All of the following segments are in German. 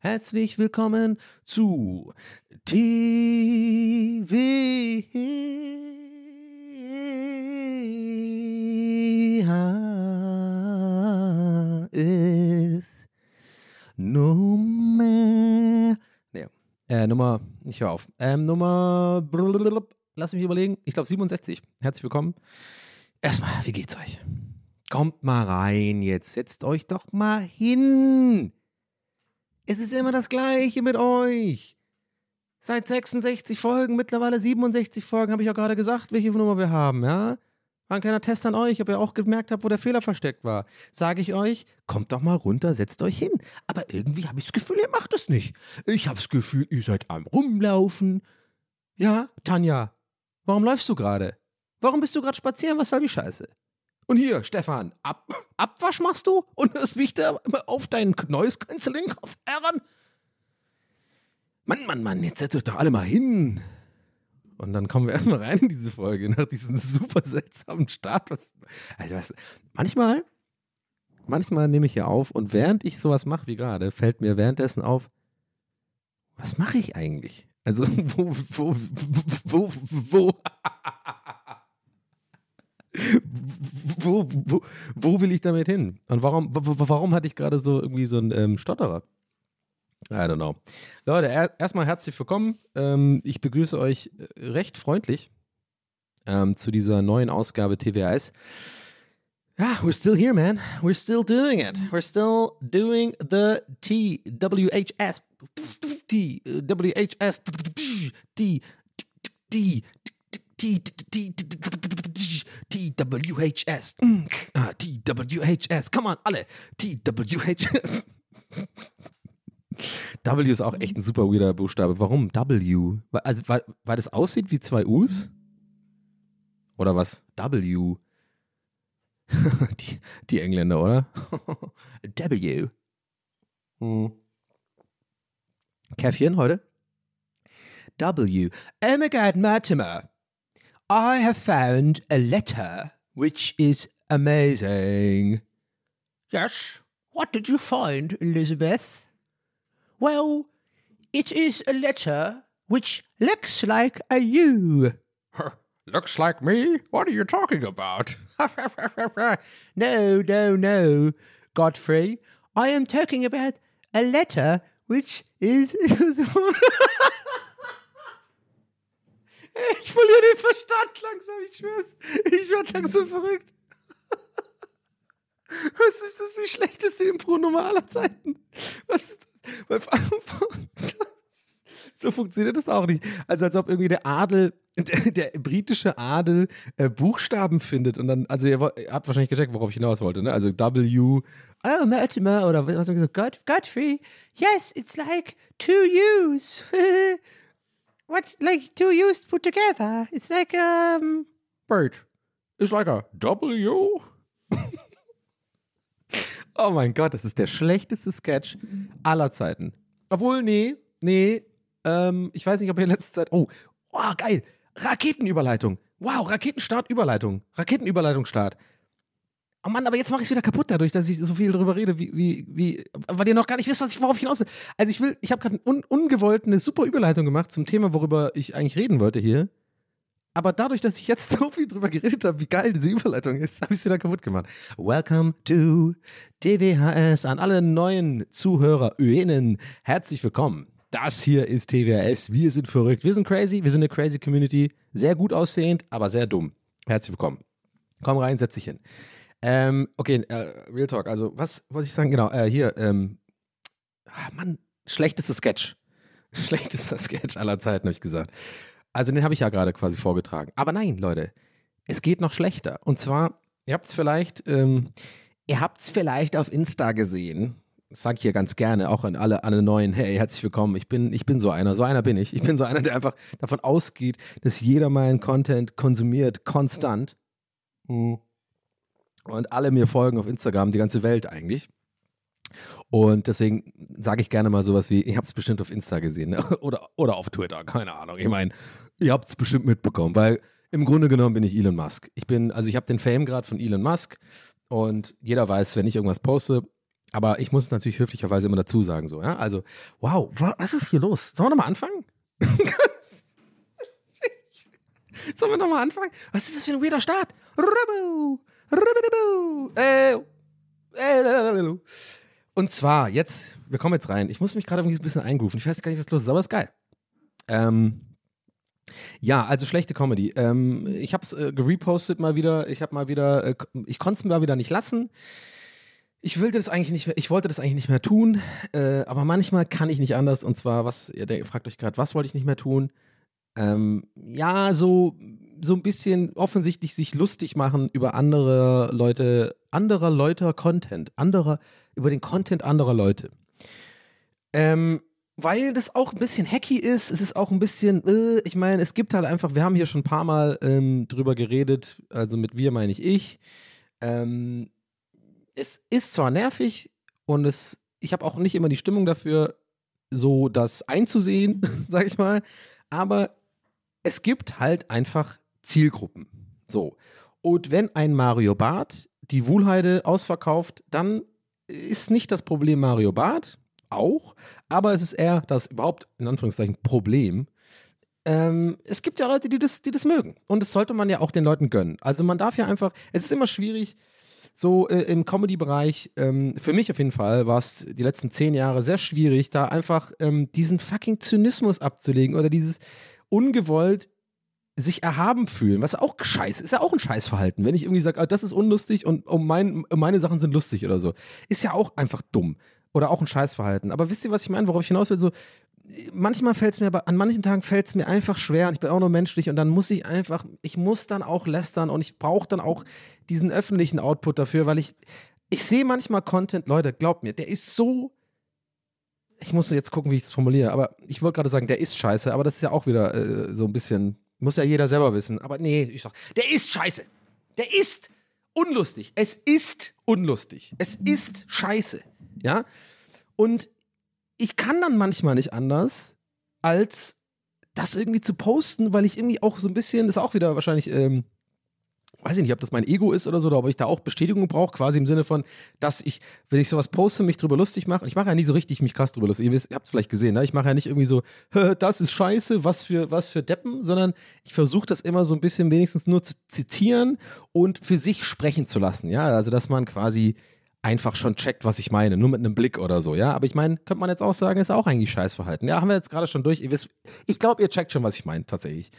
Herzlich willkommen zu TV ist Nummer. Nee, äh, Nummer, ich höre auf. Ähm, Nummer, lass mich überlegen, ich glaube 67. Herzlich willkommen. Erstmal, wie geht's euch? Kommt mal rein jetzt, setzt euch doch mal hin. Es ist immer das Gleiche mit euch. Seit 66 Folgen, mittlerweile 67 Folgen, habe ich auch gerade gesagt, welche Nummer wir haben, ja? War ein kleiner Test an euch, ob ihr auch gemerkt habt, wo der Fehler versteckt war. Sage ich euch, kommt doch mal runter, setzt euch hin. Aber irgendwie habe ich das Gefühl, ihr macht es nicht. Ich habe das Gefühl, ihr seid am Rumlaufen. Ja, Tanja, warum läufst du gerade? Warum bist du gerade spazieren? Was soll die Scheiße? Und hier, Stefan, Ab Abwasch machst du und hörst mich da auf deinen Noise Cancelling auf Aaron? Mann, Mann, Mann, jetzt setzt euch doch alle mal hin. Und dann kommen wir erstmal rein in diese Folge, nach diesem super seltsamen Start. Was, also was, manchmal, manchmal nehme ich hier auf und während ich sowas mache wie gerade, fällt mir währenddessen auf, was mache ich eigentlich? Also, wo, wo, wo, wo, wo, wo, wo will ich damit hin? Und warum, warum hatte ich gerade so irgendwie so einen ähm, Stotterer? I don't know. Leute, er, erstmal herzlich willkommen. Ähm, ich begrüße euch äh, recht freundlich ähm, zu dieser neuen Ausgabe TWAS. Ja, we're still here, man. We're still doing it. We're still doing the TWHS. T, WHS. T, T, TWHS. Ah, TWHS. Come on, alle. TWHS. W ist auch echt ein super weirder Buchstabe. Warum W? Also, weil, weil das aussieht wie zwei U's? Oder was? W. die, die Engländer, oder? w. Hm. Käffchen heute? W. Oh my God, Mortimer. I have found a letter which is amazing. Yes? What did you find, Elizabeth? Well, it is a letter which looks like a U. looks like me? What are you talking about? no, no, no, Godfrey. I am talking about a letter which is. ich verliere den Verstand langsam, ich schwör's. Ich werde langsam verrückt. Was ist das die schlechteste Impro-Nummer aller Zeiten? Was ist das? So funktioniert das auch nicht. Also als ob irgendwie der Adel, der, der britische Adel äh, Buchstaben findet und dann, also ihr, ihr, habt wahrscheinlich gecheckt, worauf ich hinaus wollte, ne? Also W, oh, Mortimer oder was haben wir gesagt? God, Godfrey, yes, it's like two U's. What, like two U's put together? It's like, um, bird. is like a W. oh mein Gott, das ist der schlechteste Sketch aller Zeiten. Obwohl, nee, nee, ähm, ich weiß nicht, ob ihr in letzter Zeit. Oh, oh, geil. Raketenüberleitung. Wow, Raketenstart-Überleitung. Raketenüberleitungsstart. Oh Mann, aber jetzt mache ich es wieder kaputt dadurch, dass ich so viel drüber rede, wie, wie, wie, weil ihr noch gar nicht wisst, was ich, worauf ich hinaus will. Also ich will, ich habe gerade un, ungewollt eine super Überleitung gemacht zum Thema, worüber ich eigentlich reden wollte hier. Aber dadurch, dass ich jetzt so viel drüber geredet habe, wie geil diese Überleitung ist, habe ich es wieder kaputt gemacht. Welcome to DWHS an alle neuen ZuhörerInnen. Herzlich willkommen. Das hier ist TWHS. Wir sind verrückt. Wir sind crazy. Wir sind eine crazy Community. Sehr gut aussehend, aber sehr dumm. Herzlich willkommen. Komm rein, setz dich hin. Ähm, okay, äh, Real Talk. Also, was wollte ich sagen? Genau, äh, hier, ähm, ah, Mann, schlechtester Sketch. Schlechtester Sketch aller Zeiten, habe ich gesagt. Also, den habe ich ja gerade quasi vorgetragen. Aber nein, Leute, es geht noch schlechter. Und zwar, ihr habt es vielleicht, ähm, ihr habt es vielleicht auf Insta gesehen. Das sage ich hier ganz gerne, auch an alle, alle neuen, hey, herzlich willkommen. Ich bin, ich bin so einer, so einer bin ich. Ich bin so einer, der einfach davon ausgeht, dass jeder meinen Content konsumiert, konstant. Mhm und alle mir folgen auf Instagram, die ganze Welt eigentlich. Und deswegen sage ich gerne mal sowas wie, ich habe es bestimmt auf Insta gesehen ne? oder, oder auf Twitter, keine Ahnung. Ich meine, ihr habt es bestimmt mitbekommen, weil im Grunde genommen bin ich Elon Musk. Ich bin, also ich habe den Fame gerade von Elon Musk und jeder weiß, wenn ich irgendwas poste, aber ich muss es natürlich höflicherweise immer dazu sagen, so, ja. Also, wow, was ist hier los? Sollen wir nochmal anfangen? Sollen wir nochmal anfangen? Was ist das für ein weirder Start? Äh, äh, Und zwar, jetzt, wir kommen jetzt rein. Ich muss mich gerade ein bisschen eingrooven. Ich weiß gar nicht, was los ist, aber ist geil. Ähm, ja, also schlechte Comedy. Ähm, ich habe es äh, gerepostet mal wieder. Ich habe mal wieder, äh, ich konnte es mir mal wieder nicht lassen. Ich wollte das eigentlich nicht mehr, ich wollte das eigentlich nicht mehr tun, äh, aber manchmal kann ich nicht anders. Und zwar, was, ihr fragt euch gerade, was wollte ich nicht mehr tun? Ähm, ja, so so ein bisschen offensichtlich sich lustig machen über andere Leute, anderer Leute Content, anderer, über den Content anderer Leute. Ähm, weil das auch ein bisschen hacky ist, es ist auch ein bisschen, äh, ich meine, es gibt halt einfach, wir haben hier schon ein paar Mal ähm, drüber geredet, also mit wir meine ich ich. Ähm, es ist zwar nervig und es, ich habe auch nicht immer die Stimmung dafür, so das einzusehen, sag ich mal, aber es gibt halt einfach Zielgruppen. So. Und wenn ein Mario Barth die Wuhlheide ausverkauft, dann ist nicht das Problem Mario Barth, auch, aber es ist eher das überhaupt, in Anführungszeichen, Problem. Ähm, es gibt ja Leute, die das, die das mögen. Und das sollte man ja auch den Leuten gönnen. Also man darf ja einfach, es ist immer schwierig, so äh, im Comedy-Bereich, ähm, für mich auf jeden Fall, war es die letzten zehn Jahre sehr schwierig, da einfach ähm, diesen fucking Zynismus abzulegen oder dieses ungewollt sich erhaben fühlen, was auch scheiße ist, ja auch ein Scheißverhalten. Wenn ich irgendwie sage, ah, das ist unlustig und oh, mein, meine Sachen sind lustig oder so, ist ja auch einfach dumm oder auch ein Scheißverhalten. Aber wisst ihr, was ich meine, worauf ich hinaus will? So, manchmal fällt es mir, aber an manchen Tagen fällt es mir einfach schwer und ich bin auch nur menschlich und dann muss ich einfach, ich muss dann auch lästern und ich brauche dann auch diesen öffentlichen Output dafür, weil ich, ich sehe manchmal Content, Leute, glaubt mir, der ist so ich muss jetzt gucken, wie ich es formuliere, aber ich wollte gerade sagen, der ist scheiße, aber das ist ja auch wieder äh, so ein bisschen muss ja jeder selber wissen. Aber nee, ich sag, der ist scheiße. Der ist unlustig. Es ist unlustig. Es ist scheiße. Ja? Und ich kann dann manchmal nicht anders, als das irgendwie zu posten, weil ich irgendwie auch so ein bisschen, das ist auch wieder wahrscheinlich ähm, weiß ich nicht, ob das mein Ego ist oder so, oder ob ich da auch Bestätigung brauche, quasi im Sinne von, dass ich, wenn ich sowas poste, mich drüber lustig mache. Ich mache ja nie so richtig mich krass drüber lustig. Ihr, wisst, ihr habt es vielleicht gesehen, ne? Ich mache ja nicht irgendwie so, das ist scheiße, was für, was für Deppen, sondern ich versuche das immer so ein bisschen wenigstens nur zu zitieren und für sich sprechen zu lassen. Ja, also dass man quasi einfach schon checkt, was ich meine, nur mit einem Blick oder so, ja. Aber ich meine, könnte man jetzt auch sagen, ist auch eigentlich Scheißverhalten. Ja, haben wir jetzt gerade schon durch. Ihr wisst, ich glaube, ihr checkt schon, was ich meine, tatsächlich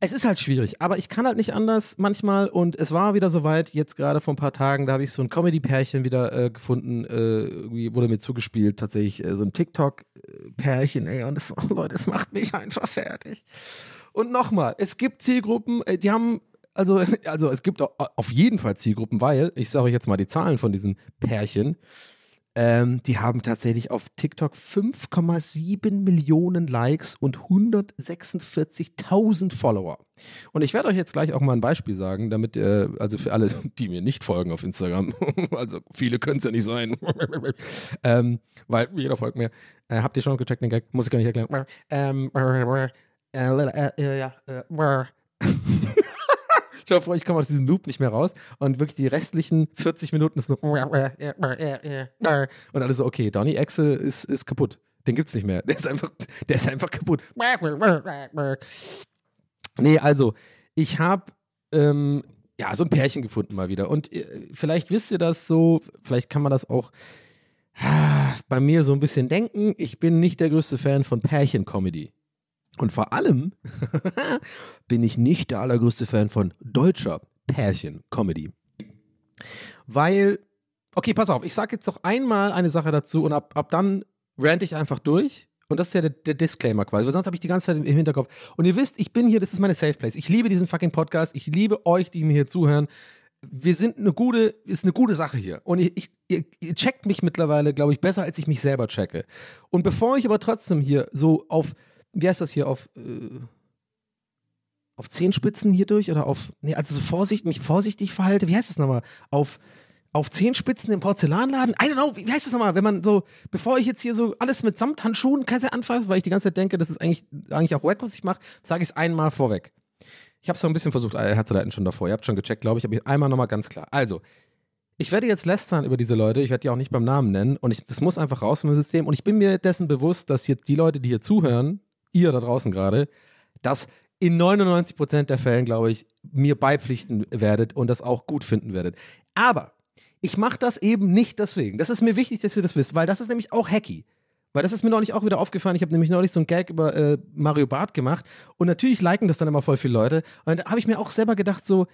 es ist halt schwierig, aber ich kann halt nicht anders manchmal und es war wieder soweit, jetzt gerade vor ein paar Tagen, da habe ich so ein Comedy-Pärchen wieder äh, gefunden, äh, wurde mir zugespielt, tatsächlich äh, so ein TikTok-Pärchen, ey, und das, oh Leute, das macht mich einfach fertig. Und nochmal, es gibt Zielgruppen, äh, die haben, also, also es gibt auf jeden Fall Zielgruppen, weil, ich sage euch jetzt mal die Zahlen von diesem Pärchen, Ähm, die haben tatsächlich auf TikTok 5,7 Millionen Likes und 146.000 Follower. Und ich werde euch jetzt gleich auch mal ein Beispiel sagen, damit, äh, also für alle, die mir nicht folgen auf Instagram, also viele können es ja nicht sein, ähm, weil jeder folgt mir. Äh, habt ihr schon gecheckt den Gag? Muss ich gar nicht erklären. Ähm, äh, äh, äh, ja, dir vor, ich komme aus diesem Loop nicht mehr raus und wirklich die restlichen 40 Minuten ist nur und alle so, okay, Donny Exe ist, ist kaputt. Den gibt's nicht mehr. Der ist einfach, der ist einfach kaputt. Nee, also, ich habe ähm, ja so ein Pärchen gefunden mal wieder. Und äh, vielleicht wisst ihr das so, vielleicht kann man das auch ah, bei mir so ein bisschen denken. Ich bin nicht der größte Fan von Pärchen-Comedy. Und vor allem bin ich nicht der allergrößte Fan von deutscher Pärchen-Comedy. Weil, okay, pass auf, ich sage jetzt noch einmal eine Sache dazu und ab, ab dann rant ich einfach durch. Und das ist ja der, der Disclaimer quasi, weil sonst habe ich die ganze Zeit im, im Hinterkopf. Und ihr wisst, ich bin hier, das ist meine Safe Place. Ich liebe diesen fucking Podcast. Ich liebe euch, die mir hier zuhören. Wir sind eine gute, ist eine gute Sache hier. Und ich, ich, ihr, ihr checkt mich mittlerweile, glaube ich, besser, als ich mich selber checke. Und bevor ich aber trotzdem hier so auf wie heißt das hier, auf, äh, auf Zehenspitzen hier durch oder auf, nee, also so vorsichtig, mich vorsichtig verhalte, wie heißt das nochmal? Auf, auf Zehenspitzen im Porzellanladen? I don't know, wie heißt das nochmal? Wenn man so, bevor ich jetzt hier so alles mit Samthandschuhen Kaiser anfasse, weil ich die ganze Zeit denke, das ist eigentlich, eigentlich auch wack, was ich mache, sage ich es einmal vorweg. Ich habe es so ein bisschen versucht äh, herzuleiten schon davor. Ihr habt schon gecheckt, glaube ich, aber einmal nochmal ganz klar. Also, ich werde jetzt lästern über diese Leute, ich werde die auch nicht beim Namen nennen und ich, das muss einfach raus vom System und ich bin mir dessen bewusst, dass jetzt die Leute, die hier zuhören, ihr da draußen gerade, dass in 99 Prozent der Fällen, glaube ich, mir beipflichten werdet und das auch gut finden werdet. Aber ich mache das eben nicht deswegen. Das ist mir wichtig, dass ihr das wisst, weil das ist nämlich auch hacky. Weil das ist mir neulich auch wieder aufgefallen. Ich habe nämlich neulich so einen Gag über äh, Mario Barth gemacht und natürlich liken das dann immer voll viele Leute. Und da habe ich mir auch selber gedacht, so,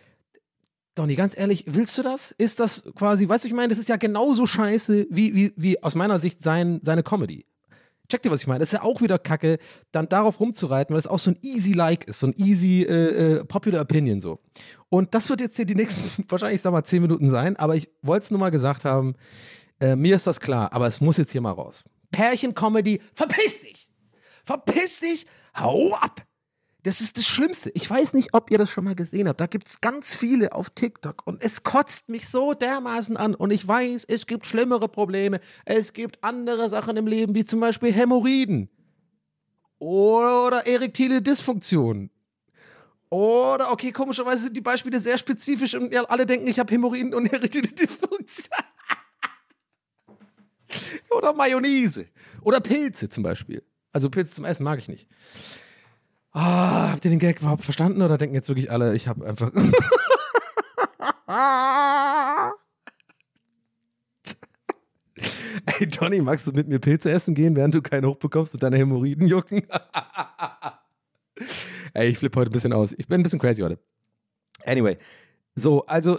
Donny, ganz ehrlich, willst du das? Ist das quasi, weißt du, ich meine, das ist ja genauso scheiße wie, wie, wie aus meiner Sicht sein, seine Comedy. Checkt ihr, was ich meine? Das ist ja auch wieder kacke, dann darauf rumzureiten, weil es auch so ein easy Like ist, so ein easy äh, äh, Popular Opinion so. Und das wird jetzt hier die nächsten, wahrscheinlich, sag mal, zehn Minuten sein, aber ich wollte es nur mal gesagt haben. Äh, mir ist das klar, aber es muss jetzt hier mal raus. Pärchen-Comedy, verpiss dich! Verpiss dich! Hau ab! Das ist das Schlimmste. Ich weiß nicht, ob ihr das schon mal gesehen habt. Da gibt es ganz viele auf TikTok und es kotzt mich so dermaßen an. Und ich weiß, es gibt schlimmere Probleme. Es gibt andere Sachen im Leben, wie zum Beispiel Hämorrhoiden. Oder erektile Dysfunktion. Oder, okay, komischerweise sind die Beispiele sehr spezifisch und alle denken, ich habe Hämorrhoiden und erektile Dysfunktion. Oder Mayonnaise. Oder Pilze zum Beispiel. Also Pilze zum Essen mag ich nicht. Ah, habt ihr den Gag überhaupt verstanden oder denken jetzt wirklich alle, ich habe einfach. Ey, Johnny, magst du mit mir Pilze essen gehen, während du keinen hochbekommst und deine Hämorrhoiden jucken? Ey, ich flippe heute ein bisschen aus. Ich bin ein bisschen crazy heute. Anyway, so, also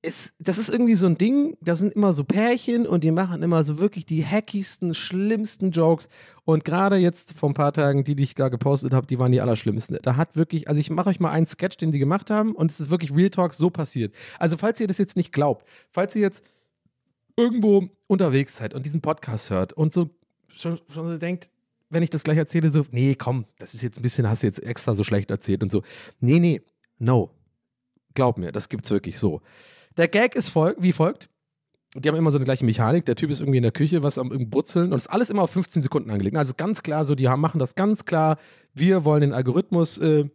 es, das ist irgendwie so ein Ding, da sind immer so Pärchen und die machen immer so wirklich die hackigsten, schlimmsten Jokes. Und gerade jetzt vor ein paar Tagen, die, die ich da gepostet habe, die waren die allerschlimmsten. Da hat wirklich, also ich mache euch mal einen Sketch, den die gemacht haben und es ist wirklich Real Talk so passiert. Also falls ihr das jetzt nicht glaubt, falls ihr jetzt irgendwo unterwegs seid und diesen Podcast hört und so schon, schon so denkt, wenn ich das gleich erzähle, so, nee, komm, das ist jetzt ein bisschen, hast du jetzt extra so schlecht erzählt und so. Nee, nee, no. Glaub mir, das gibt's wirklich so. Der Gag ist fol wie folgt. Die haben immer so eine gleiche Mechanik. Der Typ ist irgendwie in der Küche, was am Brutzeln und ist alles immer auf 15 Sekunden angelegt. Also ganz klar, so die haben, machen das ganz klar. Wir wollen den Algorithmus äh,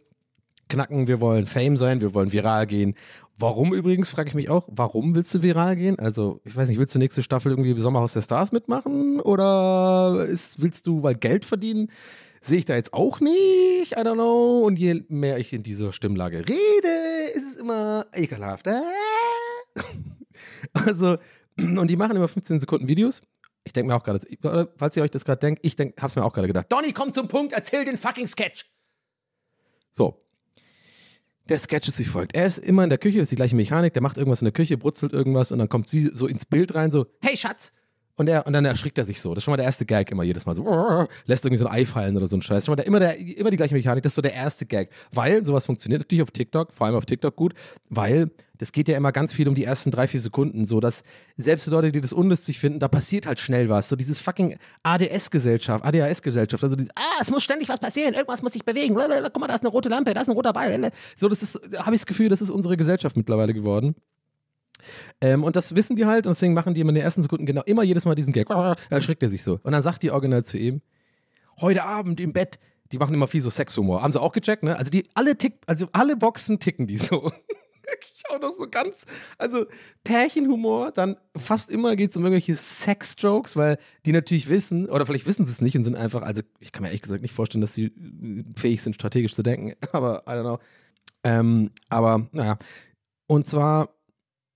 knacken, wir wollen Fame sein, wir wollen viral gehen. Warum übrigens, frage ich mich auch, warum willst du viral gehen? Also, ich weiß nicht, willst du nächste Staffel irgendwie Sommerhaus der Stars mitmachen? Oder ist, willst du weil Geld verdienen? Sehe ich da jetzt auch nicht, I don't know. Und je mehr ich in dieser Stimmlage rede, ist es immer ekelhaft. Also, und die machen immer 15 Sekunden Videos. Ich denke mir auch gerade, falls ihr euch das gerade denkt, ich denk, hab's mir auch gerade gedacht. Donny, komm zum Punkt, erzähl den fucking Sketch. So. Der Sketch ist wie folgt. Er ist immer in der Küche, ist die gleiche Mechanik, der macht irgendwas in der Küche, brutzelt irgendwas und dann kommt sie so ins Bild rein, so, hey Schatz, Und, er, und dann erschrickt er sich so. Das ist schon mal der erste Gag immer jedes Mal so. Lässt irgendwie so ein Ei fallen oder so ein Scheiß. Schon mal der, immer, der, immer die gleiche Mechanik. Das ist so der erste Gag. Weil sowas funktioniert natürlich auf TikTok, vor allem auf TikTok gut, weil das geht ja immer ganz viel um die ersten drei, vier Sekunden. So, dass selbst Leute, die das unlustig finden, da passiert halt schnell was. So dieses fucking ADS-Gesellschaft, ADHS-Gesellschaft. Also dieses, ah, es muss ständig was passieren, irgendwas muss sich bewegen. Blablabla. Guck mal, da ist eine rote Lampe, da ist ein roter Ball. So, das ist, habe ich das Gefühl, das ist unsere Gesellschaft mittlerweile geworden. Ähm, und das wissen die halt und deswegen machen die immer in den ersten Sekunden genau immer jedes Mal diesen Gag. Da erschrickt er sich so. Und dann sagt die original zu ihm, heute Abend im Bett, die machen immer viel so Sexhumor. Haben sie auch gecheckt, ne? Also die alle tick, also alle Boxen ticken die so. ich auch noch so ganz, also Pärchenhumor, dann fast immer geht es um irgendwelche Sex-Jokes, weil die natürlich wissen, oder vielleicht wissen sie es nicht und sind einfach, also ich kann mir ehrlich gesagt nicht vorstellen, dass sie äh, fähig sind, strategisch zu denken, aber I don't know. Ähm, aber naja, und zwar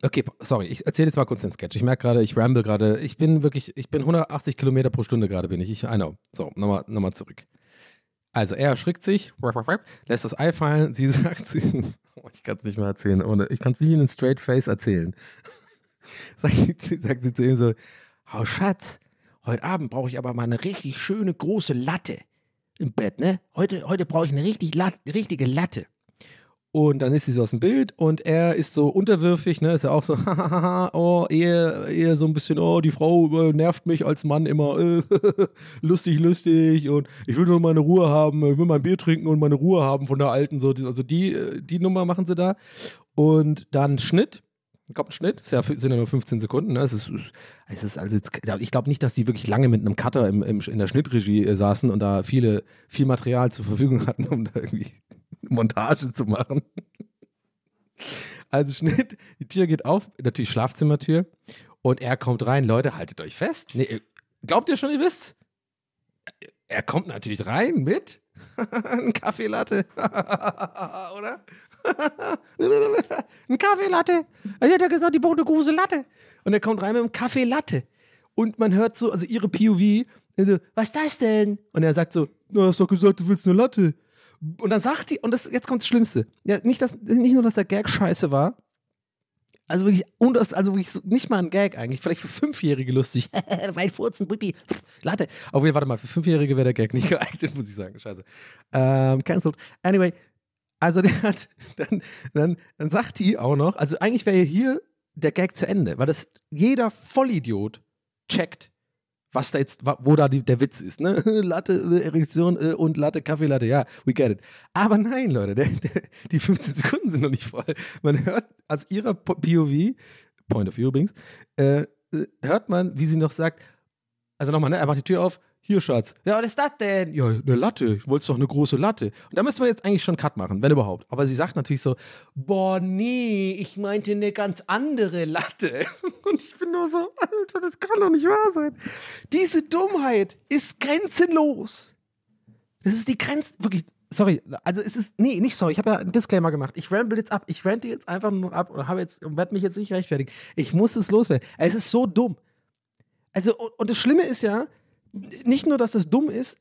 Okay, sorry, ich erzähle jetzt mal kurz den Sketch. Ich merke gerade, ich ramble gerade. Ich bin wirklich, ich bin 180 Kilometer pro Stunde gerade, bin ich. Ich, I know. So, nochmal noch mal zurück. Also, er erschrickt sich, lässt das Ei fallen. Sie sagt, sie, oh, ich kann es nicht mehr erzählen, ohne, ich kann es nicht in einen straight face erzählen. sagt, sie, sagt sie zu ihm so: Oh, Schatz, heute Abend brauche ich aber mal eine richtig schöne große Latte im Bett, ne? Heute, heute brauche ich eine richtig richtige Latte. Und dann ist sie so aus dem Bild und er ist so unterwürfig, ne? Ist ja auch so, oh, eher, eher so ein bisschen, oh, die Frau äh, nervt mich als Mann immer, äh, lustig, lustig und ich will nur meine Ruhe haben, ich will mein Bier trinken und meine Ruhe haben von der alten, so, also die, äh, die Nummer machen sie da. Und dann Schnitt, kommt ein Schnitt, es sind ja nur 15 Sekunden. Ne? Es ist, es ist also jetzt, ich glaube nicht, dass die wirklich lange mit einem Cutter im, im, in der Schnittregie saßen und da viele, viel Material zur Verfügung hatten, um da irgendwie Montage zu machen. Also Schnitt, die Tür geht auf, natürlich Schlafzimmertür und er kommt rein. Leute, haltet euch fest. Nee, glaubt ihr schon, ihr wisst? Er kommt natürlich rein mit ein Kaffeelatte, oder? ein Kaffeelatte. Er hat ja gesagt, die braucht eine große Latte. Und er kommt rein mit einem Kaffeelatte. Und man hört so, also ihre POV, also, was ist das denn? Und er sagt so, du hast doch gesagt, du willst eine Latte. Und dann sagt die, und das, jetzt kommt das Schlimmste. Ja, nicht, dass, nicht nur, dass der Gag scheiße war, also wirklich, also wirklich nicht mal ein Gag eigentlich, vielleicht für Fünfjährige lustig. Weit furzen, Bubi, Latte. Aber warte mal, für Fünfjährige wäre der Gag nicht geeignet, muss ich sagen. Scheiße. Ähm, cancelled. Anyway, also der hat, dann, dann, dann sagt die auch noch, also eigentlich wäre hier der Gag zu Ende, weil das jeder Vollidiot checkt, was da jetzt, wo da die, der Witz ist, ne? Latte, äh, Erektion äh, und Latte, Kaffeelatte, ja, we get it. Aber nein, Leute, der, der, die 15 Sekunden sind noch nicht voll. Man hört aus ihrer POV, Point of View übrigens, äh, äh, hört man, wie sie noch sagt, also nochmal, ne, er macht die Tür auf, hier, Schatz. Ja, was ist das denn? Ja, eine Latte. Ich wollte doch eine große Latte. Und da müssen wir jetzt eigentlich schon Cut machen, wenn überhaupt. Aber sie sagt natürlich so, boah, nee, ich meinte eine ganz andere Latte. Und ich bin nur so, Alter, das kann doch nicht wahr sein. Diese Dummheit ist grenzenlos. Das ist die Grenze, wirklich, sorry, also es ist, nee, nicht sorry, ich habe ja einen Disclaimer gemacht. Ich ramble jetzt ab, ich rante jetzt einfach nur ab und und werde mich jetzt nicht rechtfertigen. Ich muss es loswerden. Es ist so dumm. Also, und das Schlimme ist ja, nicht nur, dass es dumm ist,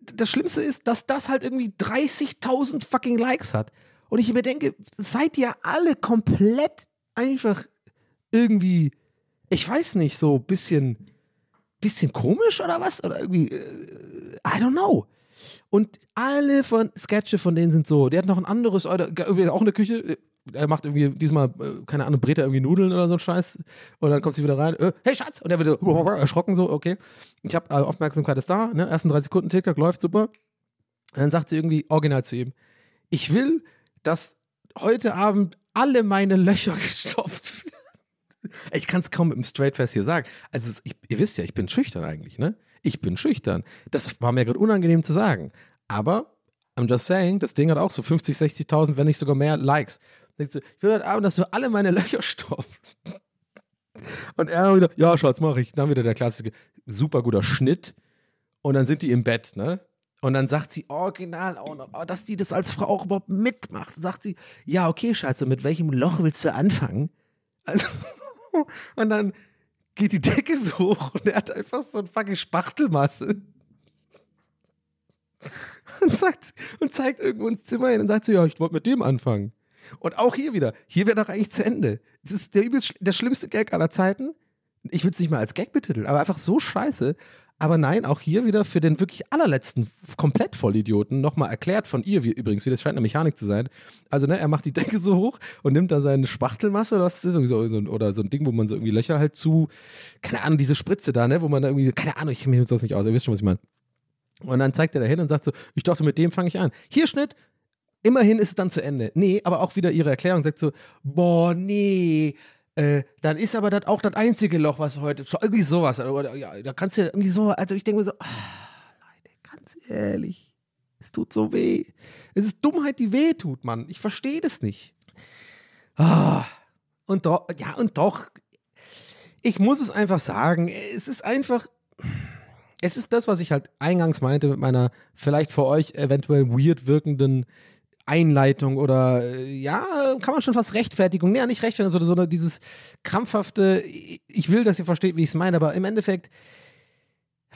das Schlimmste ist, dass das halt irgendwie 30.000 fucking Likes hat. Und ich mir denke, seid ihr alle komplett einfach irgendwie, ich weiß nicht, so ein bisschen, bisschen komisch oder was? Oder irgendwie, äh, I don't know. Und alle von Sketche von denen sind so. Der hat noch ein anderes, oder, auch in der Küche, er macht irgendwie diesmal, äh, keine Ahnung, brät er irgendwie Nudeln oder so ein Scheiß. Und dann kommt sie wieder rein, äh, hey Schatz! Und er wird so erschrocken, so, okay. Ich habe äh, Aufmerksamkeit ist da, ne? Ersten drei Sekunden TikTok läuft super. Und dann sagt sie irgendwie original zu ihm: Ich will, dass heute Abend alle meine Löcher gestopft werden. Ich kann es kaum mit dem Straight Face hier sagen. Also, ich, ihr wisst ja, ich bin schüchtern eigentlich, ne? Ich bin schüchtern. Das war mir gerade unangenehm zu sagen. Aber I'm just saying, das Ding hat auch so 50, 60.000, wenn nicht sogar mehr Likes. Denkst du, ich will heute Abend, dass du alle meine Löcher stopfst. Und er wieder, ja, Schatz, mach ich. Dann wieder der klassische, super guter Schnitt. Und dann sind die im Bett, ne? Und dann sagt sie original auch noch, dass die das als Frau auch überhaupt mitmacht. Und sagt sie, ja, okay, und mit welchem Loch willst du anfangen? Also, und dann geht die Decke so hoch und er hat einfach so ein fucking Spachtelmasse. Und, sagt, und zeigt irgendwo ins Zimmer hin und sagt so, ja, ich wollte mit dem anfangen. Und auch hier wieder, hier wäre doch eigentlich zu Ende. Das ist der, übelst, der schlimmste Gag aller Zeiten. Ich will es nicht mal als Gag betiteln, aber einfach so scheiße. Aber nein, auch hier wieder für den wirklich allerletzten Komplett-Vollidioten nochmal erklärt von ihr, wie, übrigens, wie das scheint eine Mechanik zu sein. Also, ne, er macht die Decke so hoch und nimmt da seine Spachtelmasse oder was so, so, oder so ein Ding, wo man so irgendwie Löcher halt zu, keine Ahnung, diese Spritze da, ne, wo man da irgendwie, keine Ahnung, ich kenne mich mit sowas nicht aus, ihr wisst schon, was ich meine. Und dann zeigt er da hin und sagt so, ich dachte, mit dem fange ich an. Hier Schnitt, immerhin ist es dann zu Ende. Nee, aber auch wieder ihre Erklärung sagt so, boah, nee, äh, dann ist aber das auch das einzige Loch, was heute, irgendwie sowas, oder, ja, da kannst du irgendwie so, also ich denke mir so, ah, Leute, ganz ehrlich, es tut so weh. Es ist Dummheit, die weh tut, Mann. Ich verstehe das nicht. Ah, und doch, ja, und doch, ich muss es einfach sagen, es ist einfach, es ist das, was ich halt eingangs meinte mit meiner vielleicht für euch eventuell weird wirkenden Einleitung oder äh, ja, kann man schon fast Rechtfertigung, ja, nicht Rechtfertigung, sondern, sondern dieses krampfhafte, ich will, dass ihr versteht, wie ich es meine, aber im Endeffekt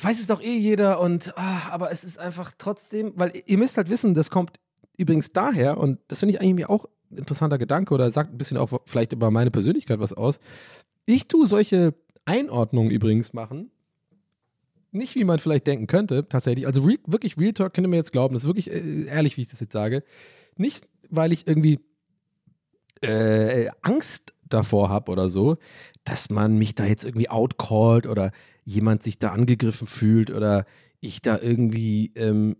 weiß es doch eh jeder und ah, aber es ist einfach trotzdem, weil ihr müsst halt wissen, das kommt übrigens daher und das finde ich eigentlich auch ein interessanter Gedanke oder sagt ein bisschen auch vielleicht über meine Persönlichkeit was aus. Ich tue solche Einordnungen übrigens machen, nicht wie man vielleicht denken könnte, tatsächlich. Also re wirklich Real Talk könnt ihr mir jetzt glauben, das ist wirklich äh, ehrlich, wie ich das jetzt sage. Nicht, weil ich irgendwie äh, Angst davor habe oder so, dass man mich da jetzt irgendwie outcallt oder jemand sich da angegriffen fühlt oder ich da irgendwie, ähm,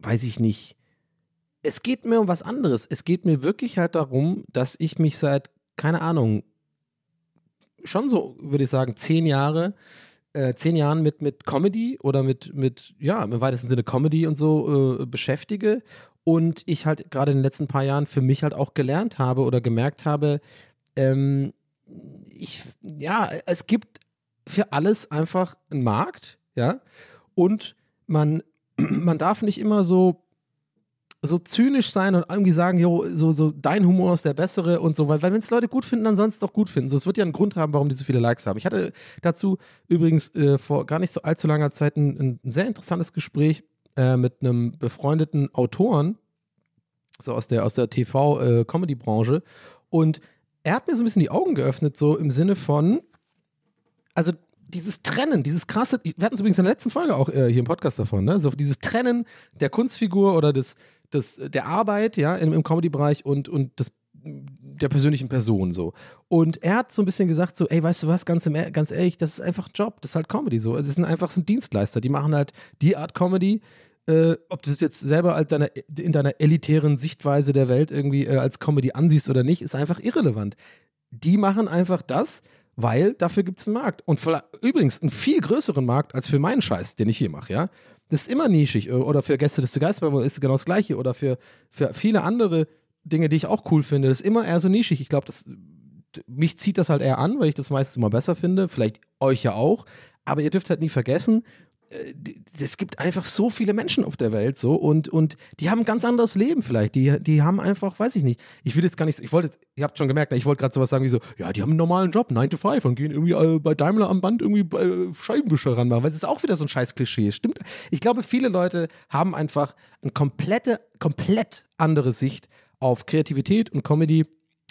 weiß ich nicht. Es geht mir um was anderes. Es geht mir wirklich halt darum, dass ich mich seit, keine Ahnung, schon so, würde ich sagen, zehn Jahre, äh, zehn Jahren mit, mit Comedy oder mit, mit, ja, im weitesten Sinne Comedy und so äh, beschäftige und ich halt gerade in den letzten paar Jahren für mich halt auch gelernt habe oder gemerkt habe, ähm, ich, ja, es gibt für alles einfach einen Markt, ja, und man, man darf nicht immer so so zynisch sein und irgendwie sagen, jo, so, so dein Humor ist der bessere und so, weil, weil wenn es Leute gut finden, dann sollen es doch gut finden. So, es wird ja einen Grund haben, warum die so viele Likes haben. Ich hatte dazu übrigens äh, vor gar nicht so allzu langer Zeit ein, ein sehr interessantes Gespräch äh, mit einem befreundeten Autoren, so aus der, aus der TV-Comedy-Branche. Äh, und er hat mir so ein bisschen die Augen geöffnet, so im Sinne von, also dieses Trennen, dieses krasse, wir hatten es übrigens in der letzten Folge auch äh, hier im Podcast davon, ne? So dieses Trennen der Kunstfigur oder des, des, der Arbeit, ja, im, im Comedy-Bereich und, und des der persönlichen Person so. Und er hat so ein bisschen gesagt so, ey, weißt du was, ganz, im, ganz ehrlich, das ist einfach Job, das ist halt Comedy so. Das sind einfach sind Dienstleister, die machen halt die Art Comedy, äh, ob du es jetzt selber als deiner, in deiner elitären Sichtweise der Welt irgendwie äh, als Comedy ansiehst oder nicht, ist einfach irrelevant. Die machen einfach das, weil dafür gibt es einen Markt. Und übrigens einen viel größeren Markt als für meinen Scheiß, den ich hier mache, ja. Das ist immer nischig. Äh, oder für Gäste des Geisterbahn ist genau das Gleiche. Oder für, für viele andere Dinge, die ich auch cool finde. Das ist immer eher so nischig. Ich glaube, mich zieht das halt eher an, weil ich das meistens immer besser finde. Vielleicht euch ja auch. Aber ihr dürft halt nie vergessen, äh, es gibt einfach so viele Menschen auf der Welt so und, und die haben ein ganz anderes Leben vielleicht. Die, die haben einfach, weiß ich nicht, ich will jetzt gar nicht, ich wollte ihr habt schon gemerkt, ich wollte gerade sowas sagen wie so, ja, die haben einen normalen Job, 9 to 5 und gehen irgendwie äh, bei Daimler am Band irgendwie äh, Scheibenwischer ranmachen, weil es ist auch wieder so ein scheiß Klischee. Stimmt. Ich glaube, viele Leute haben einfach eine komplette, komplett andere Sicht auf Kreativität und Comedy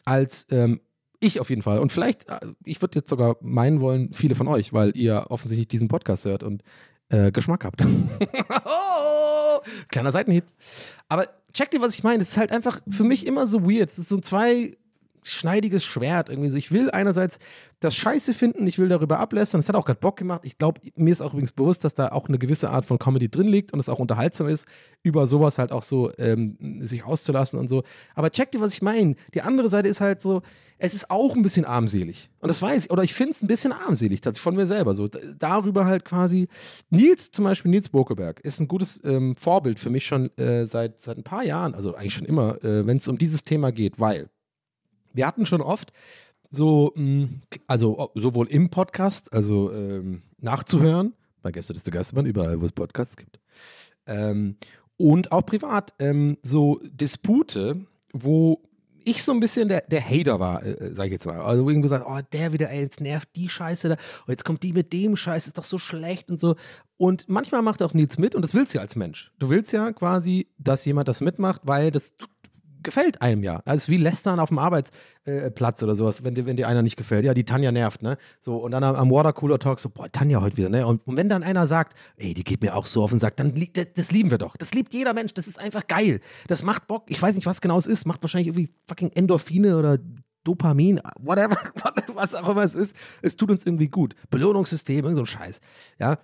als ähm, ich auf jeden Fall. Und vielleicht, äh, ich würde jetzt sogar meinen wollen, viele von euch, weil ihr offensichtlich diesen Podcast hört und äh, Geschmack habt. oh, kleiner Seitenhieb. Aber checkt ihr, was ich meine? Es ist halt einfach für mich immer so weird. Es ist so ein zweischneidiges Schwert irgendwie so. Ich will einerseits das Scheiße finden, ich will darüber ablästern. Es hat auch gerade Bock gemacht. Ich glaube, mir ist auch übrigens bewusst, dass da auch eine gewisse Art von Comedy drin liegt und es auch unterhaltsam ist, über sowas halt auch so ähm, sich auszulassen und so. Aber checkt ihr, was ich meine? Die andere Seite ist halt so, es ist auch ein bisschen armselig. Und das weiß ich, oder ich finde es ein bisschen armselig, tatsächlich von mir selber. So, darüber halt quasi. Nils, zum Beispiel Nils Bokeberg, ist ein gutes ähm, Vorbild für mich schon äh, seit, seit ein paar Jahren, also eigentlich schon immer, äh, wenn es um dieses Thema geht, weil wir hatten schon oft so, mh, mm, also sowohl im Podcast, also ähm, nachzuhören, bei Gäste des Geisterbahn, überall, wo es Podcasts gibt, ähm, und auch privat, ähm, so Dispute, wo ich so ein bisschen der, der Hater war, äh, sag ich jetzt mal. Also irgendwo sagt, oh, der wieder, ey, jetzt nervt die Scheiße da, und jetzt kommt die mit dem Scheiß, ist doch so schlecht und so. Und manchmal macht auch Nils mit und das willst du ja als Mensch. Du willst ja quasi, dass jemand das mitmacht, weil das, und gefällt einem ja. Also wie Lästern auf dem Arbeitsplatz oder sowas, wenn dir, wenn dir einer nicht gefällt. Ja, die Tanja nervt, ne? So, und dann am, am Watercooler Talk so, boah, Tanja heute wieder, ne? Und, und wenn dann einer sagt, ey, die geht mir auch so auf den Sack, dann li- das, das lieben wir doch. Das liebt jeder Mensch, das ist einfach geil. Das macht Bock. Ich weiß nicht, was genau es ist, macht wahrscheinlich irgendwie fucking Endorphine oder Dopamin, whatever, was auch immer es ist. Es tut uns irgendwie gut. Belohnungssystem, irgend so ein Scheiß. Ja,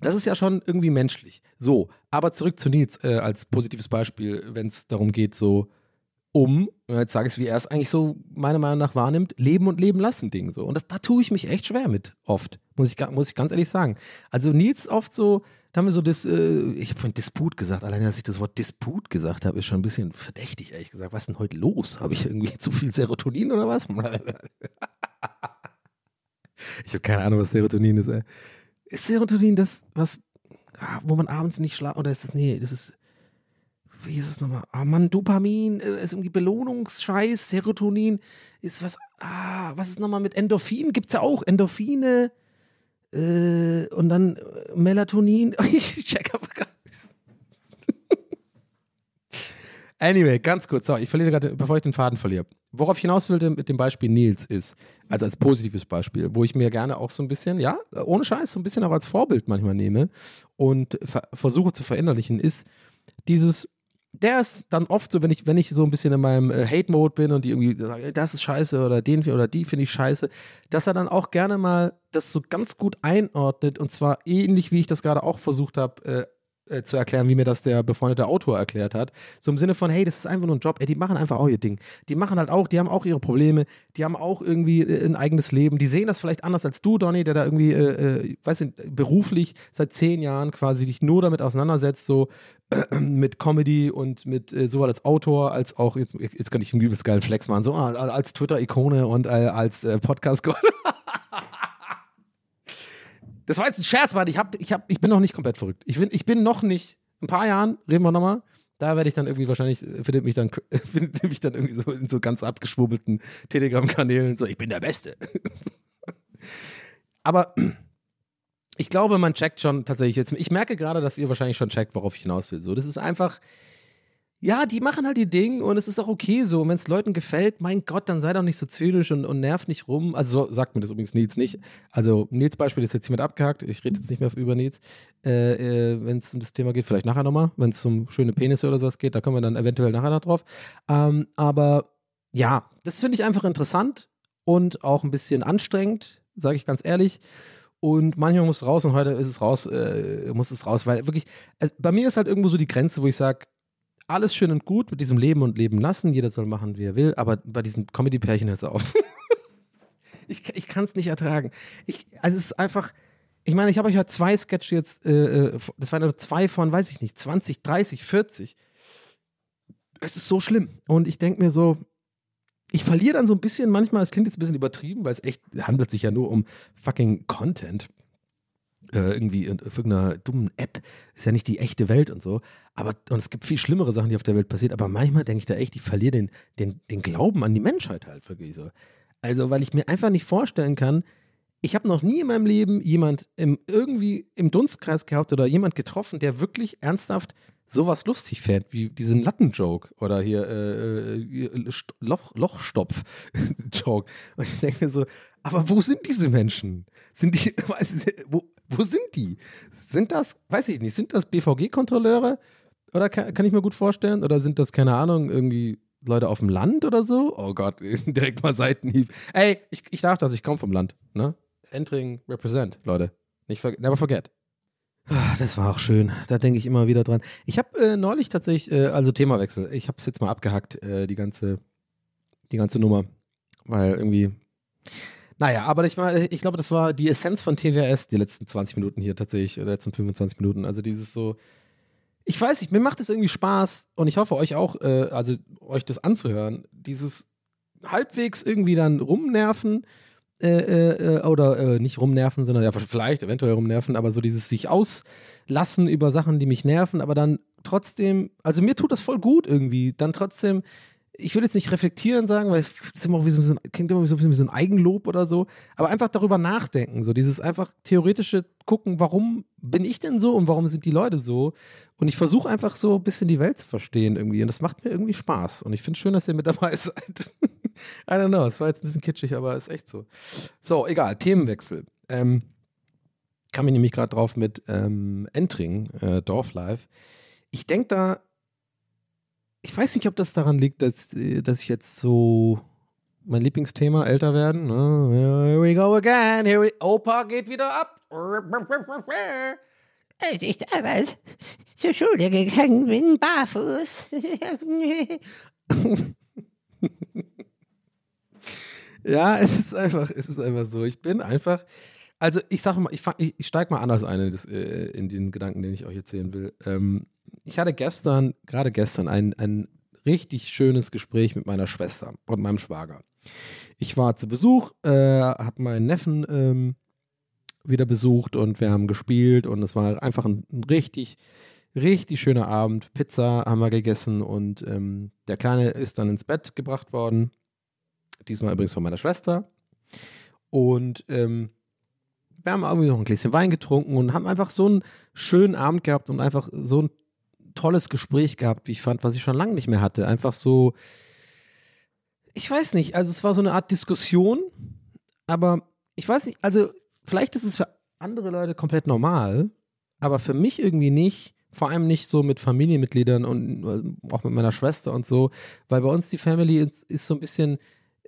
das ist ja schon irgendwie menschlich. So, aber zurück zu Nils äh, als positives Beispiel, wenn es darum geht, so um, jetzt sage ich es, wie er es eigentlich so meiner Meinung nach wahrnimmt, Leben und Leben lassen Ding so. Und das, da tue ich mich echt schwer mit, oft, muss ich, muss ich ganz ehrlich sagen. Also Nils oft so, da haben wir so das, äh, ich habe vorhin Disput gesagt, allein dass ich das Wort Disput gesagt habe, ist schon ein bisschen verdächtig, ehrlich gesagt. Was ist denn heute los? Habe ich irgendwie zu viel Serotonin oder was? ich habe keine Ahnung, was Serotonin ist, ey. Ist Serotonin das, was, ah, wo man abends nicht schlaft? Oder ist das, nee, das ist, wie ist es nochmal? Ah, Mann, Dopamin äh, ist irgendwie Belohnungsscheiß. Serotonin ist was, ah, was ist nochmal mit Endorphin? Gibt's ja auch. Endorphine äh, und dann äh, Melatonin. Ich check aber gar nicht. Anyway, ganz kurz, sorry, ich verliere gerade, bevor ich den Faden verliere. Worauf ich hinaus will mit dem Beispiel Nils ist, also als positives Beispiel, wo ich mir gerne auch so ein bisschen, ja, ohne Scheiß, so ein bisschen auch als Vorbild manchmal nehme und ver versuche zu verinnerlichen, ist dieses, der ist dann oft so, wenn ich, wenn ich so ein bisschen in meinem äh, Hate-Mode bin und die irgendwie sagen, das ist scheiße oder den oder die finde ich scheiße, dass er dann auch gerne mal das so ganz gut einordnet und zwar ähnlich, wie ich das gerade auch versucht habe, äh, äh, zu erklären, wie mir das der befreundete Autor erklärt hat. So im Sinne von, hey, das ist einfach nur ein Job, ey, die machen einfach auch ihr Ding. Die machen halt auch, die haben auch ihre Probleme, die haben auch irgendwie äh, ein eigenes Leben, die sehen das vielleicht anders als du, Donny, der da irgendwie, äh, äh, weiß nicht, beruflich seit zehn Jahren quasi dich nur damit auseinandersetzt, so mit Comedy und mit äh, sowohl als Autor als auch, jetzt, jetzt kann ich einen übelst geilen Flex machen, so ah, als Twitter-Ikone und äh, als äh, podcast Das war jetzt ein Scherz, Mann. Ich, hab, ich, hab, ich bin noch nicht komplett verrückt. Ich bin, ich bin noch nicht. In ein paar Jahren reden wir nochmal. Da werde ich dann irgendwie wahrscheinlich, äh, findet mich dann, findet mich dann irgendwie so in so ganz abgeschwurbelten Telegram-Kanälen so, ich bin der Beste. Aber ich glaube, man checkt schon tatsächlich jetzt. Ich merke gerade, dass ihr wahrscheinlich schon checkt, worauf ich hinaus will. So, das ist einfach. Ja, die machen halt ihr Ding und es ist auch okay so. Und wenn es Leuten gefällt, mein Gott, dann sei doch nicht so zynisch und, und nerv nicht rum. Also so sagt mir das übrigens Nils nicht. Also Nils Beispiel ist jetzt hiermit abgehakt. Ich rede jetzt nicht mehr über Nils. Äh, äh, wenn es um das Thema geht, vielleicht nachher nochmal. Wenn es um schöne Penisse oder sowas geht, da kommen wir dann eventuell nachher noch drauf. Ähm, aber ja, das finde ich einfach interessant und auch ein bisschen anstrengend, sage ich ganz ehrlich. Und manchmal muss es raus und heute ist es raus, äh, muss es raus, weil wirklich, also bei mir ist halt irgendwo so die Grenze, wo ich sage, alles schön und gut mit diesem Leben und Leben lassen, jeder soll machen, wie er will, aber bei diesen Comedy-Pärchen hört es auf. ich ich kann es nicht ertragen. Ich, also es ist einfach, ich meine, ich habe euch ja zwei Sketche jetzt, äh, äh, das waren nur zwei von, weiß ich nicht, 20, 30, 40. Es ist so schlimm. Und ich denke mir so, ich verliere dann so ein bisschen manchmal, es klingt jetzt ein bisschen übertrieben, weil es echt handelt sich ja nur um fucking Content. Äh, irgendwie in, irgendeiner dummen App. Ist ja nicht die echte Welt und so. Aber, und es gibt viel schlimmere Sachen, die auf der Welt passieren. Aber manchmal denke ich da echt, ich verliere den, den, den Glauben an die Menschheit halt wirklich so. Also, weil ich mir einfach nicht vorstellen kann, ich habe noch nie in meinem Leben jemand im, irgendwie im Dunstkreis gehabt oder jemand getroffen, der wirklich ernsthaft sowas lustig fährt, wie diesen Lattenjoke oder hier äh, äh, St- Loch, Lochstopf-Joke. Und ich denke mir so, aber wo sind diese Menschen? Sind die, wo, wo sind die? Sind das, weiß ich nicht, sind das BVG-Kontrolleure? Oder kann, kann ich mir gut vorstellen? Oder sind das, keine Ahnung, irgendwie Leute auf dem Land oder so? Oh Gott, direkt mal Seitenhieb. Ey, ich, ich darf das, ich komme vom Land, ne? Entering represent, Leute. Nicht ver never forget. Ah, Das war auch schön. Da denke ich immer wieder dran. Ich habe äh, neulich tatsächlich, äh, also Themawechsel. Ich habe es jetzt mal abgehackt, äh, die ganze, die ganze Nummer, weil irgendwie. Naja, aber ich, ich glaube, das war die Essenz von TWS, die letzten 20 Minuten hier tatsächlich, oder letzten 25 Minuten. Also dieses so, ich weiß nicht, mir macht es irgendwie Spaß und ich hoffe euch auch, äh, also euch das anzuhören, dieses halbwegs irgendwie dann rumnerven äh, äh, äh, oder äh, nicht rumnerven, sondern ja, vielleicht eventuell rumnerven, aber so dieses sich auslassen über Sachen, die mich nerven, aber dann trotzdem, also mir tut das voll gut irgendwie, dann trotzdem ich will jetzt nicht reflektieren sagen, weil es immer wie so, klingt immer ein bisschen wie so ein Eigenlob oder so, aber einfach darüber nachdenken, so dieses einfach theoretische gucken, warum bin ich denn so und warum sind die Leute so? Und ich versuche einfach so ein bisschen die Welt zu verstehen irgendwie und das macht mir irgendwie Spaß und ich finde es schön, dass ihr mit dabei seid. I don't know, es war jetzt ein bisschen kitschig, aber ist echt so. So, egal, Themenwechsel. Ähm, kam ich nämlich gerade drauf mit ähm, Entring, äh, Dorflife. Ich denke da ich weiß nicht, ob das daran liegt, dass, äh, dass ich jetzt so mein Lieblingsthema älter werden. Ne? Here we go again. Here we, Opa geht wieder ab. Als ich damals zur Schule gegangen bin, barfuß. ja, es ist einfach, es ist einfach so. Ich bin einfach, also ich sage mal, ich, ich, ich steige mal anders ein in, das, äh, in, den Gedanken, den ich euch erzählen will. Ähm, ich hatte gestern, gerade gestern, ein, ein richtig schönes Gespräch mit meiner Schwester und meinem Schwager. Ich war zu Besuch, äh, habe meinen Neffen ähm, wieder besucht und wir haben gespielt und es war einfach ein, ein richtig, richtig schöner Abend. Pizza haben wir gegessen und ähm, der Kleine ist dann ins Bett gebracht worden. Diesmal übrigens von meiner Schwester. Und ähm, wir haben irgendwie noch ein Gläschen Wein getrunken und haben einfach so einen schönen Abend gehabt und einfach so ein tolles Gespräch gehabt, wie ich fand, was ich schon lange nicht mehr hatte. Einfach so, ich weiß nicht, also es war so eine Art Diskussion, aber ich weiß nicht, also vielleicht ist es für andere Leute komplett normal, aber für mich irgendwie nicht. Vor allem nicht so mit Familienmitgliedern und äh, auch mit meiner Schwester und so, weil bei uns die Family ist, ist so ein bisschen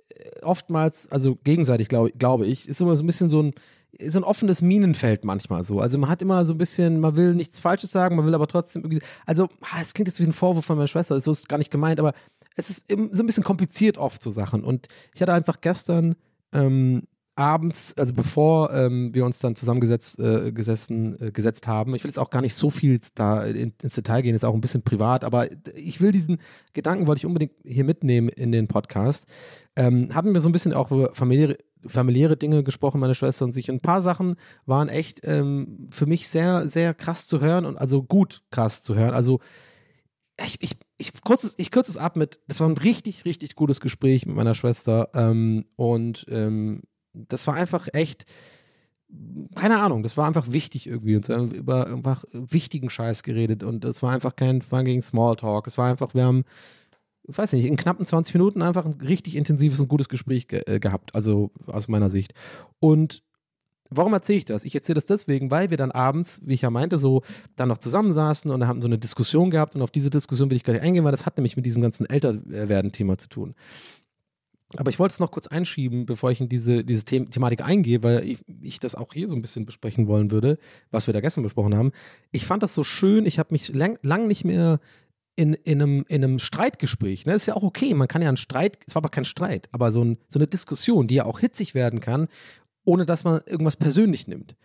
äh, oftmals, also gegenseitig glaube glaube ich, ist immer so ein bisschen so ein, so ein offenes Minenfeld manchmal so. Also man hat immer so ein bisschen, man will nichts Falsches sagen, man will aber trotzdem irgendwie, also es klingt jetzt wie ein Vorwurf von meiner Schwester, so ist es gar nicht gemeint, aber es ist so ein bisschen kompliziert oft so Sachen. Und ich hatte einfach gestern ähm, abends, also bevor ähm, wir uns dann zusammengesetzt äh, gesessen, äh, gesetzt haben, ich will jetzt auch gar nicht so viel da in, ins Detail gehen, ist auch ein bisschen privat, aber ich will diesen Gedanken, wollte ich unbedingt hier mitnehmen in den Podcast. Ähm, haben wir so ein bisschen auch über familiäre, familiäre Dinge gesprochen, meine Schwester und sich. Und ein paar Sachen waren echt ähm, für mich sehr, sehr krass zu hören und also gut krass zu hören. Also ich, ich, ich, kurz, ich kürze es ab mit, das war ein richtig, richtig gutes Gespräch mit meiner Schwester ähm, und ähm, das war einfach echt, keine Ahnung, das war einfach wichtig irgendwie. Und wir haben über einfach wichtigen Scheiß geredet und es war einfach kein fucking Smalltalk. Es war einfach, wir haben, ich weiß nicht, in knappen 20 Minuten einfach ein richtig intensives und gutes Gespräch ge äh, gehabt, also aus meiner Sicht. Und Warum erzähle ich das? Ich erzähle das deswegen, weil wir dann abends, wie ich ja meinte, so dann noch zusammensaßen und haben so eine Diskussion gehabt und auf diese Diskussion will ich gar nicht eingehen, weil das hat nämlich mit diesem ganzen Älterwerden-Thema zu tun. Aber ich wollte es noch kurz einschieben, bevor ich in diese, diese The Thematik eingehe, weil ich, ich, das auch hier so ein bisschen besprechen wollen würde, was wir da gestern besprochen haben. Ich fand das so schön, ich habe mich lang, lang nicht mehr in, in, einem, in einem Streitgespräch, ne, ist ja auch okay, man kann ja einen Streit, es war aber kein Streit, aber so, ein, so eine Diskussion, die ja auch hitzig werden kann, ohne dass man irgendwas persönlich nimmt.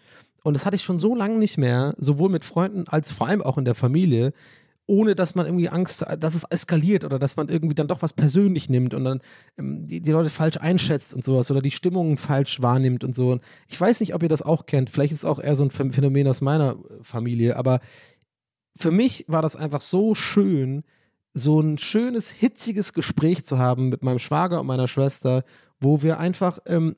Und das hatte ich schon so lange nicht mehr, sowohl mit Freunden als vor allem auch in der Familie, ohne dass man irgendwie Angst, dass es eskaliert oder dass man irgendwie dann doch was persönlich nimmt und dann ähm, die, die, Leute falsch einschätzt und sowas oder die Stimmung falsch wahrnimmt und so. Ich weiß nicht, ob ihr das auch kennt. Vielleicht ist es auch eher so ein Phänomen aus meiner Familie, aber für mich war das einfach so schön, so ein schönes, hitziges Gespräch zu haben mit meinem Schwager und meiner Schwester, wo wir einfach ähm,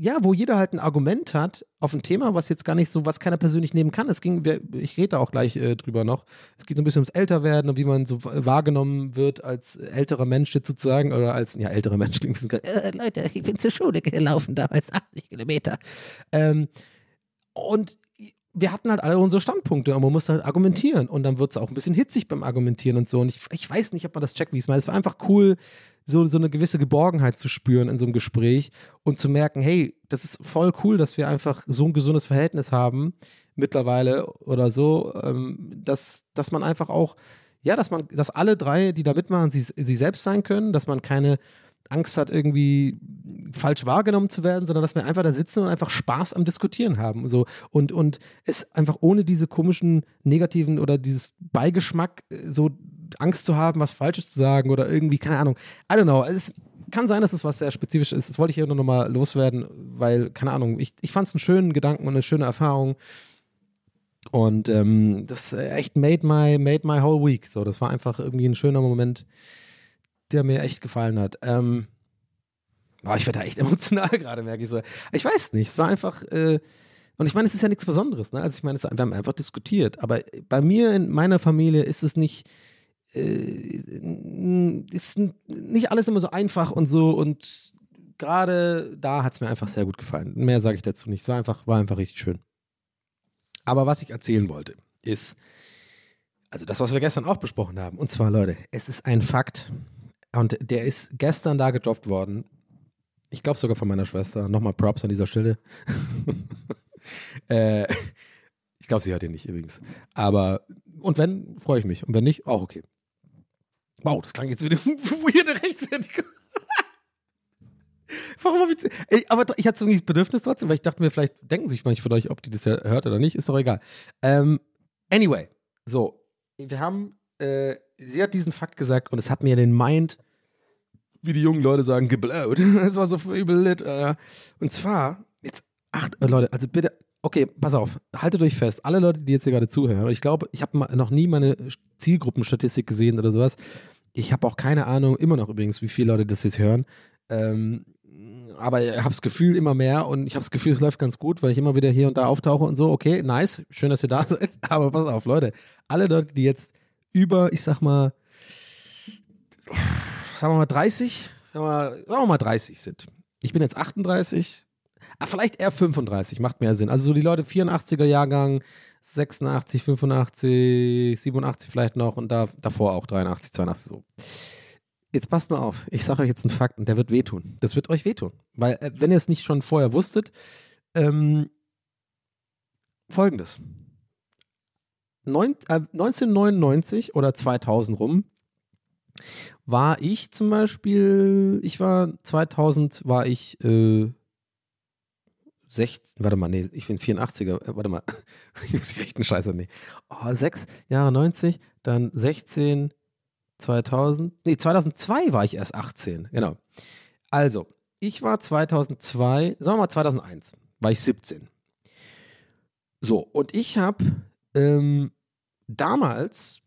ja, wo jeder halt ein Argument hat auf ein Thema, was jetzt gar nicht so, was keiner persönlich nehmen kann. Es ging, ich rede da auch gleich äh, drüber noch. Es geht so ein bisschen ums Älterwerden und wie man so wahrgenommen wird als älterer Mensch sozusagen oder als, ja, älterer Mensch klingt ein bisschen, äh, Leute, ich bin zur Schule gelaufen damals, 80 Kilometer. Ähm, und wir hatten halt alle unsere Standpunkte und man musste halt argumentieren und dann wird es auch ein bisschen hitzig beim Argumentieren und so und ich, ich weiß nicht, ob man das checkt, wie ich es meine. Es war einfach cool, so, so eine gewisse Geborgenheit zu spüren in so einem Gespräch und zu merken, hey, das ist voll cool, dass wir einfach so ein gesundes Verhältnis haben mittlerweile oder so, ähm, dass, dass man einfach auch, ja, dass man, dass alle drei, die da mitmachen, sie, sie selbst sein können, dass man keine Angst hat, irgendwie falsch wahrgenommen zu werden, sondern dass wir einfach da sitzen und einfach Spaß am Diskutieren haben. So. Und, und es einfach ohne diese komischen negativen oder dieses Beigeschmack äh, so Angst zu haben, was Falsches zu sagen oder irgendwie, keine Ahnung. I don't know. Es kann sein, dass es was sehr spezifisch ist. Das wollte ich hier nur nochmal loswerden, weil, keine Ahnung, ich, ich fand es einen schönen Gedanken und eine schöne Erfahrung. Und ähm, das echt made my, made my whole week. So, das war einfach irgendwie ein schöner Moment der mir echt gefallen hat. Ähm, boah, ich werde da echt emotional gerade, merke ich so. Ich weiß nicht, es war einfach, äh, und ich meine, es ist ja nichts Besonderes, ne? Also ich meine, es, wir haben einfach diskutiert, aber bei mir in meiner Familie ist es nicht, äh, ist nicht alles immer so einfach und so und gerade da hat es mir einfach sehr gut gefallen. Mehr sage ich dazu nicht. Es war einfach, war einfach richtig schön. Aber was ich erzählen wollte, ist, also das, was wir gestern auch besprochen haben. Und zwar, Leute, es ist ein Fakt. Und der ist gestern da gedroppt worden. Ich glaube sogar von meiner Schwester. Nochmal Props an dieser Stelle. äh, ich glaube, sie hört ihn nicht übrigens. Aber, und wenn, freue ich mich. Und wenn nicht, auch okay. Wow, das klang jetzt wieder weirde Rechtfertigung. Warum habe ich. Ey, aber ich hatte so ein Bedürfnis trotzdem, weil ich dachte mir, vielleicht denken sich manche von euch, ob die das hört oder nicht, ist doch egal. Ähm, anyway, so, wir haben, äh, sie hat diesen Fakt gesagt und es hat mir den Mind, wie die jungen Leute sagen, geblaut. Es war so übel lit. Äh. Und zwar, jetzt, acht, äh, Leute, also bitte, okay, pass auf, haltet euch fest, alle Leute, die jetzt hier gerade zuhören, ich glaube, ich habe noch nie meine Zielgruppenstatistik gesehen oder sowas. Ich habe auch keine Ahnung, immer noch übrigens, wie viele Leute das jetzt hören. Ähm, aber ich habe das Gefühl immer mehr und ich habe das Gefühl, es läuft ganz gut, weil ich immer wieder hier und da auftauche und so. Okay, nice, schön, dass ihr da seid. Aber pass auf, Leute, alle Leute, die jetzt über, ich sag mal, sagen wir mal 30, sagen wir mal, sagen wir mal 30 sind. Ich bin jetzt 38, ah, vielleicht eher 35, macht mehr Sinn. Also so die Leute 84er Jahrgang, 86, 85, 87 vielleicht noch und da, davor auch 83, 82 so. Jetzt passt mal auf. Ich sage euch jetzt einen Fakt und der wird wehtun. Das wird euch wehtun. Weil, äh, wenn ihr es nicht schon vorher wusstet, ähm, folgendes. Neun, äh, 1999 oder 2000 rum war ich zum Beispiel, ich war 2000, war ich äh, 16, warte mal, nee, ich bin 84er, äh, warte mal, ich muss recht einen Scheiße, nee. Oh, 6 Jahre 90, dann 16, 2000, nee, 2002 war ich erst 18, genau. Also, ich war 2002, sagen wir mal 2001, war ich 17. So, und ich habe ähm, damals,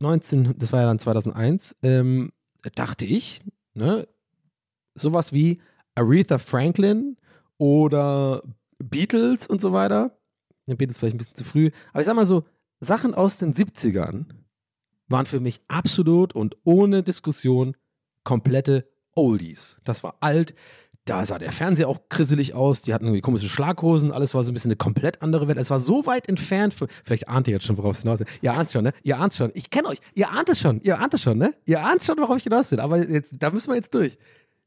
19, das war ja dann 2001, ähm, dachte ich, ne, sowas wie Aretha Franklin oder Beatles und so weiter. Beatles vielleicht ein bisschen zu früh, aber ich sag mal so, Sachen aus den 70ern waren für mich absolut und ohne Diskussion komplette Oldies. Das war alt. Da sah der Fernseher auch krisselig aus. Die hatten irgendwie komische Schlaghosen. Alles war so ein bisschen eine komplett andere Welt. Es war so weit entfernt. Für, vielleicht ahnt ihr jetzt schon, worauf es hinaus will. Ihr ahnt schon, ne? Ihr ahnt schon. Ich kenne euch. Ihr ahnt es schon. Ihr ahnt es schon, ne? Ihr ahnt schon, worauf ich hinaus will. Aber jetzt, da müssen wir jetzt durch.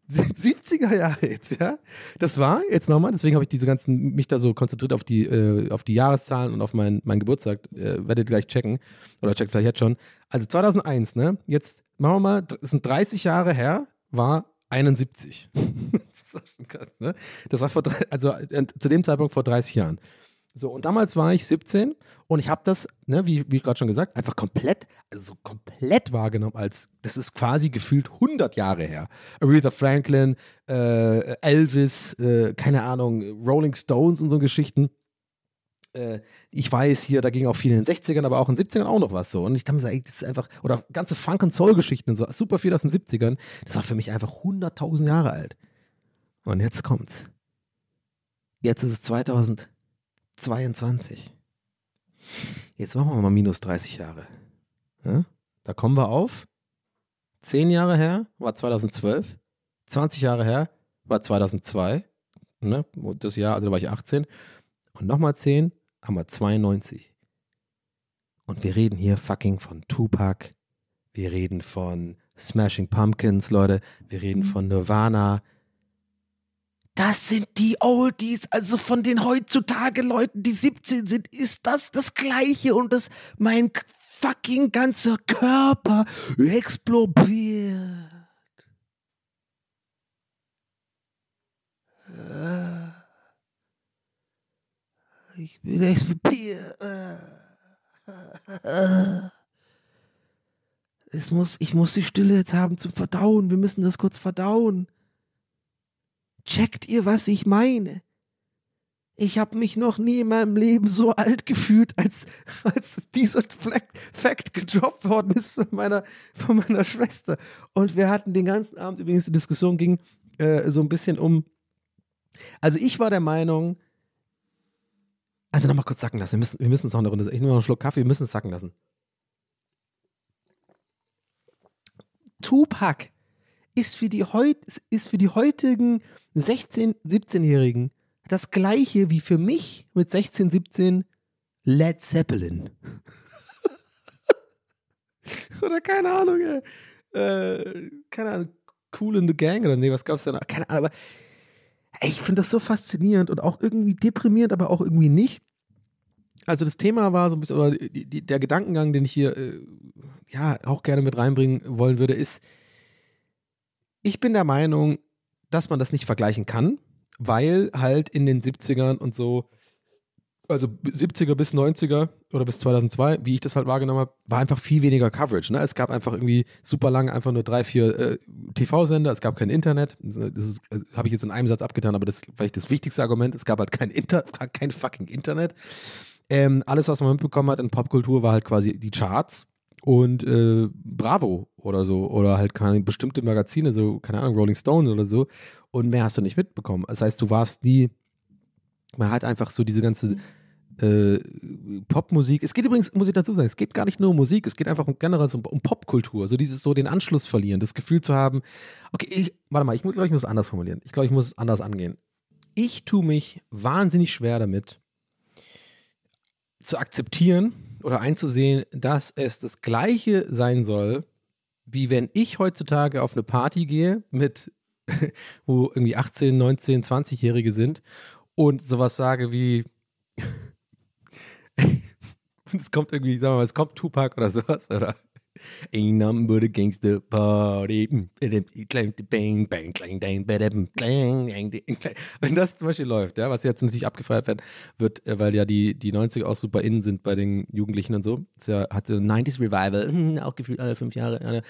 70er Jahre jetzt, ja. Das war jetzt nochmal, deswegen habe ich diese ganzen, mich da so konzentriert auf die, äh, auf die Jahreszahlen und auf meinen mein Geburtstag, äh, werdet ihr gleich checken. Oder checkt vielleicht jetzt schon. Also 2001, ne? Jetzt machen wir mal, das sind 30 Jahre her, war 71. das ist auch schon krass, ne? Das war vor, also äh, zu dem Zeitpunkt vor 30 Jahren. So, und damals war ich 17 und ich habe das, ne, wie, wie gerade schon gesagt, einfach komplett, also komplett wahrgenommen, als das ist quasi gefühlt 100 Jahre her. Aretha Franklin, äh, Elvis, äh, keine Ahnung, Rolling Stones und so Geschichten. Äh, ich weiß hier, da ging auch viel in den 60ern, aber auch in den 70ern auch noch was so. Und ich dachte mir, das ist einfach, oder ganze Funk- und Soul-Geschichten so, super viel aus den 70ern. Das war für mich einfach 100.000 Jahre alt. Und jetzt kommt's. Jetzt ist es 2000. 22. Jetzt machen wir mal minus 30 Jahre. Ja? Da kommen wir auf. 10 Jahre her war 2012. 20 Jahre her war 2002. Ne? Das Jahr, also da war ich 18. Und nochmal 10 haben wir 92. Und wir reden hier fucking von Tupac. Wir reden von Smashing Pumpkins, Leute. Wir reden von Nirvana. Das sind die Oldies, also von den heutzutage Leuten, die 17 sind, ist das das Gleiche und das mein fucking ganzer Körper explodiert. Ich bin explodiert. Es muss, ich muss die Stille jetzt haben zum Verdauen. Wir müssen das kurz verdauen. Checkt ihr, was ich meine? ich habe mich noch nie in meinem Leben so alt gefühlt, als, als dieser Fact, Fact gedroppt worden ist von meiner, von meiner Schwester. Und wir hatten den ganzen Abend, übrigens die Diskussion ging äh, so ein bisschen um, also ich war der Meinung, also nochmal kurz sacken lassen, wir müssen, wir müssen es auch eine Runde, ich nehme noch einen Schluck Kaffee, wir müssen es sacken lassen. Tupac ist für die, heut, ist für die heutigen 16-, 17-Jährigen das gleiche wie für mich mit 16, 17 Led Zeppelin. oder keine Ahnung. Äh, keine Ahnung, Cool in the Gang oder nee, was gab's noch? Keine Ahnung, aber ey, ich finde das so faszinierend und auch irgendwie deprimierend, aber auch irgendwie nicht. Also das Thema war so ein bisschen, oder die, die, der Gedankengang, den ich hier äh, ja auch gerne mit reinbringen wollen würde, ist, ich bin der Meinung, dass man das nicht vergleichen kann, weil halt in den 70ern und so, also 70er bis 90er oder bis 2002, wie ich das halt wahrgenommen habe, war einfach viel weniger Coverage. Ne? Es gab einfach irgendwie super lange einfach nur drei, vier äh, TV-Sender, es gab kein Internet. Das äh, habe ich jetzt in einem Satz abgetan, aber das ist vielleicht das wichtigste Argument. Es gab halt kein, Inter kein fucking Internet. Ähm, alles, was man mitbekommen hat in Popkultur, war halt quasi die Charts und äh, Bravo oder so oder halt keine bestimmte Magazine, so keine Ahnung, Rolling Stone oder so und mehr hast du nicht mitbekommen. Das heißt, du warst nie, man hat einfach so diese ganze äh, Popmusik. Es geht übrigens, muss ich dazu sagen, es geht gar nicht nur um Musik, es geht einfach um generell um, um Popkultur, so dieses so den Anschluss verlieren, das Gefühl zu haben, okay, ich, warte mal, ich glaube ich, muss es anders formulieren. Ich glaube, ich muss es anders angehen. Ich tue mich wahnsinnig schwer damit, zu akzeptieren oder einzusehen, dass es das Gleiche sein soll, wie wenn ich heutzutage auf eine Party gehe mit, wo irgendwie 18, 19, 20-Jährige sind und sowas sage wie, es kommt irgendwie, sagen wir mal, es kommt Tupac oder sowas, oder? Ain't nothing but a gangster party. Wenn das zum Beispiel läuft, ja, was jetzt natürlich abgefeiert wird, wird, äh, weil ja die, die 90er auch super innen sind bei den Jugendlichen und so. Es ja, hat so 90s Revival, hm, auch gefühlt alle fünf Jahre.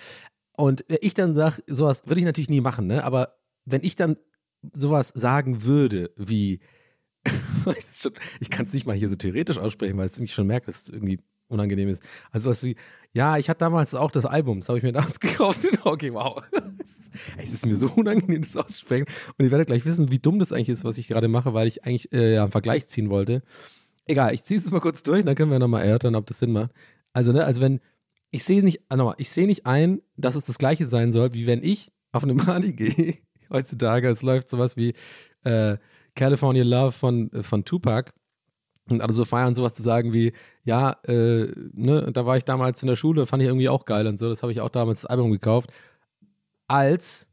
Und ich dann sage, sowas würde ich natürlich nie machen, ne? Aber wenn ich dann sowas sagen würde, wie, ich kann es nicht mal hier so theoretisch aussprechen, weil es mich schon merkt, dass es irgendwie unangenehm ist. Also was wie, ja, ich hatte damals auch das Album, das habe ich mir damals gekauft. Okay, wow. Es ist, es ist mir so unangenehm, das auszusprechen. Und ihr werdet gleich wissen, wie dumm das eigentlich ist, was ich gerade mache, weil ich eigentlich äh, ja, einen Vergleich ziehen wollte. Egal, ich ziehe es mal kurz durch, dann können wir nochmal erörtern, ob das Sinn macht. Also, ne, also wenn, ich sehe nicht, ah, nochmal, ich sehe nicht ein, dass es das gleiche sein soll, wie wenn ich auf eine Party gehe, heutzutage, es läuft sowas wie äh, California Love von, äh, von Tupac und alle so feiern, sowas zu sagen wie, ja, äh, ne, da war ich damals in der Schule, fand ich irgendwie auch geil und so, das habe ich auch damals das Album gekauft, als,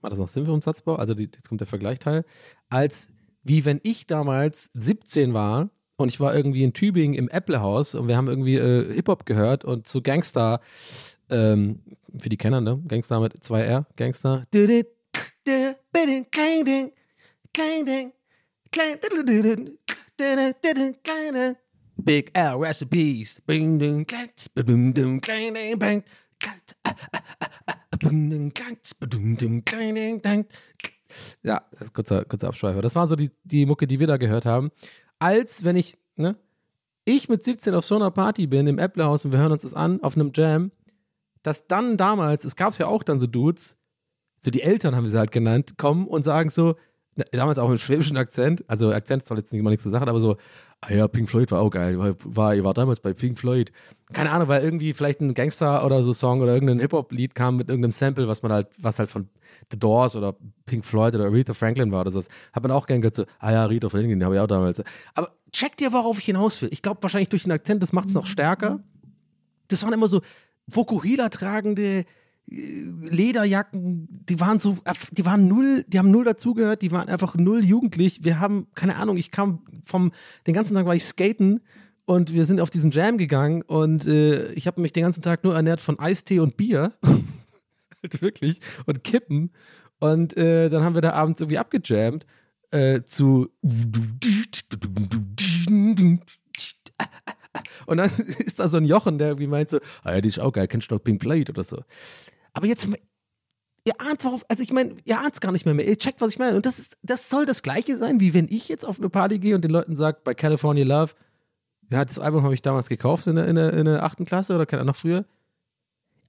macht das noch Sinn einen Satzbau? Also die, jetzt kommt der Vergleichteil, als wie wenn ich damals 17 war und ich war irgendwie in Tübingen im Apple-Haus und wir haben irgendwie äh, Hip-Hop gehört und zu Gangster, ähm, für die Kenner, ne? Gangster mit 2R, Gangster. Big L recipes. Ja, das kurzer, kurzer Abschweifer. Das war so die, die Mucke, die wir da gehört haben. Als wenn ich, ne, ich mit 17 auf so einer Party bin im Apple-Haus und wir hören uns das an auf einem Jam, dass dann damals, es gab es ja auch dann so Dudes, so die Eltern haben sie halt genannt, kommen und sagen so, damals auch mit schwäbischen Akzent, also Akzent zwar jetzt nicht mal nichts zu sagen, aber so, ah ja, Pink Floyd war auch geil, war, war, ihr war damals bei Pink Floyd. Keine Ahnung, weil irgendwie vielleicht ein Gangster oder so Song oder irgendein Hip-Hop-Lied kam mit irgendeinem Sample, was man halt, was halt von The Doors oder Pink Floyd oder Aretha Franklin war oder so. Hat man auch gern gehört, so, ah ja, Aretha Franklin, den habe ich auch damals. Aber checkt ihr, worauf ich hinaus will? Ich glaube wahrscheinlich durch den Akzent, das macht es noch stärker. Das waren immer so Vokuhila tragende, Lederjacken, die waren so, die waren null, die haben null dazugehört, die waren einfach null jugendlich. Wir haben, keine Ahnung, ich kam vom, den ganzen Tag war ich skaten und wir sind auf diesen Jam gegangen und äh, ich habe mich den ganzen Tag nur ernährt von Eistee und Bier. halt wirklich. Und Kippen. Und äh, dann haben wir da abends irgendwie abgejammt äh, zu und dann ist da so ein Jochen, der irgendwie meint so, ah ja, die ist auch geil, kennst du doch Pink Floyd oder so. Aber jetzt, ihr ahnt worauf, also ich meine, ihr ahnt es gar nicht mehr mehr. Ihr checkt, was ich meine. Und das ist, das soll das Gleiche sein, wie wenn ich jetzt auf eine Party gehe und den Leuten sage, bei California Love, ja, das Album habe ich damals gekauft in der, in, der, in der achten Klasse oder keine noch früher.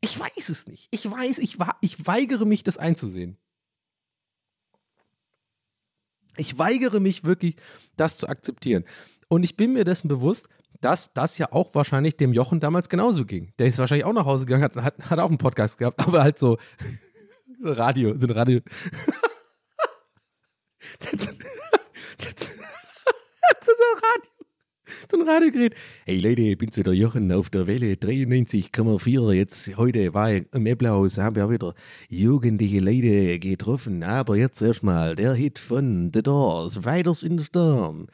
Ich weiß es nicht. Ich weiß, ich, ich weigere mich, das einzusehen. Ich weigere mich wirklich, das zu akzeptieren. Und ich bin mir dessen bewusst, dass das ja auch wahrscheinlich dem Jochen damals genauso ging. Der ist wahrscheinlich auch nach Hause gegangen, hat, hat, hat auch einen Podcast gehabt, aber halt so, so Radio, so ein Radio. das, das, das, Radio so ein Radiogerät. Hey Leute, ich bin's wieder Jochen auf der Welle 93,4. Jetzt heute war ich im Äpplehaus, haben wir wieder jugendliche Leute getroffen. Aber jetzt erstmal der Hit von The Doors, Riders in the Storm.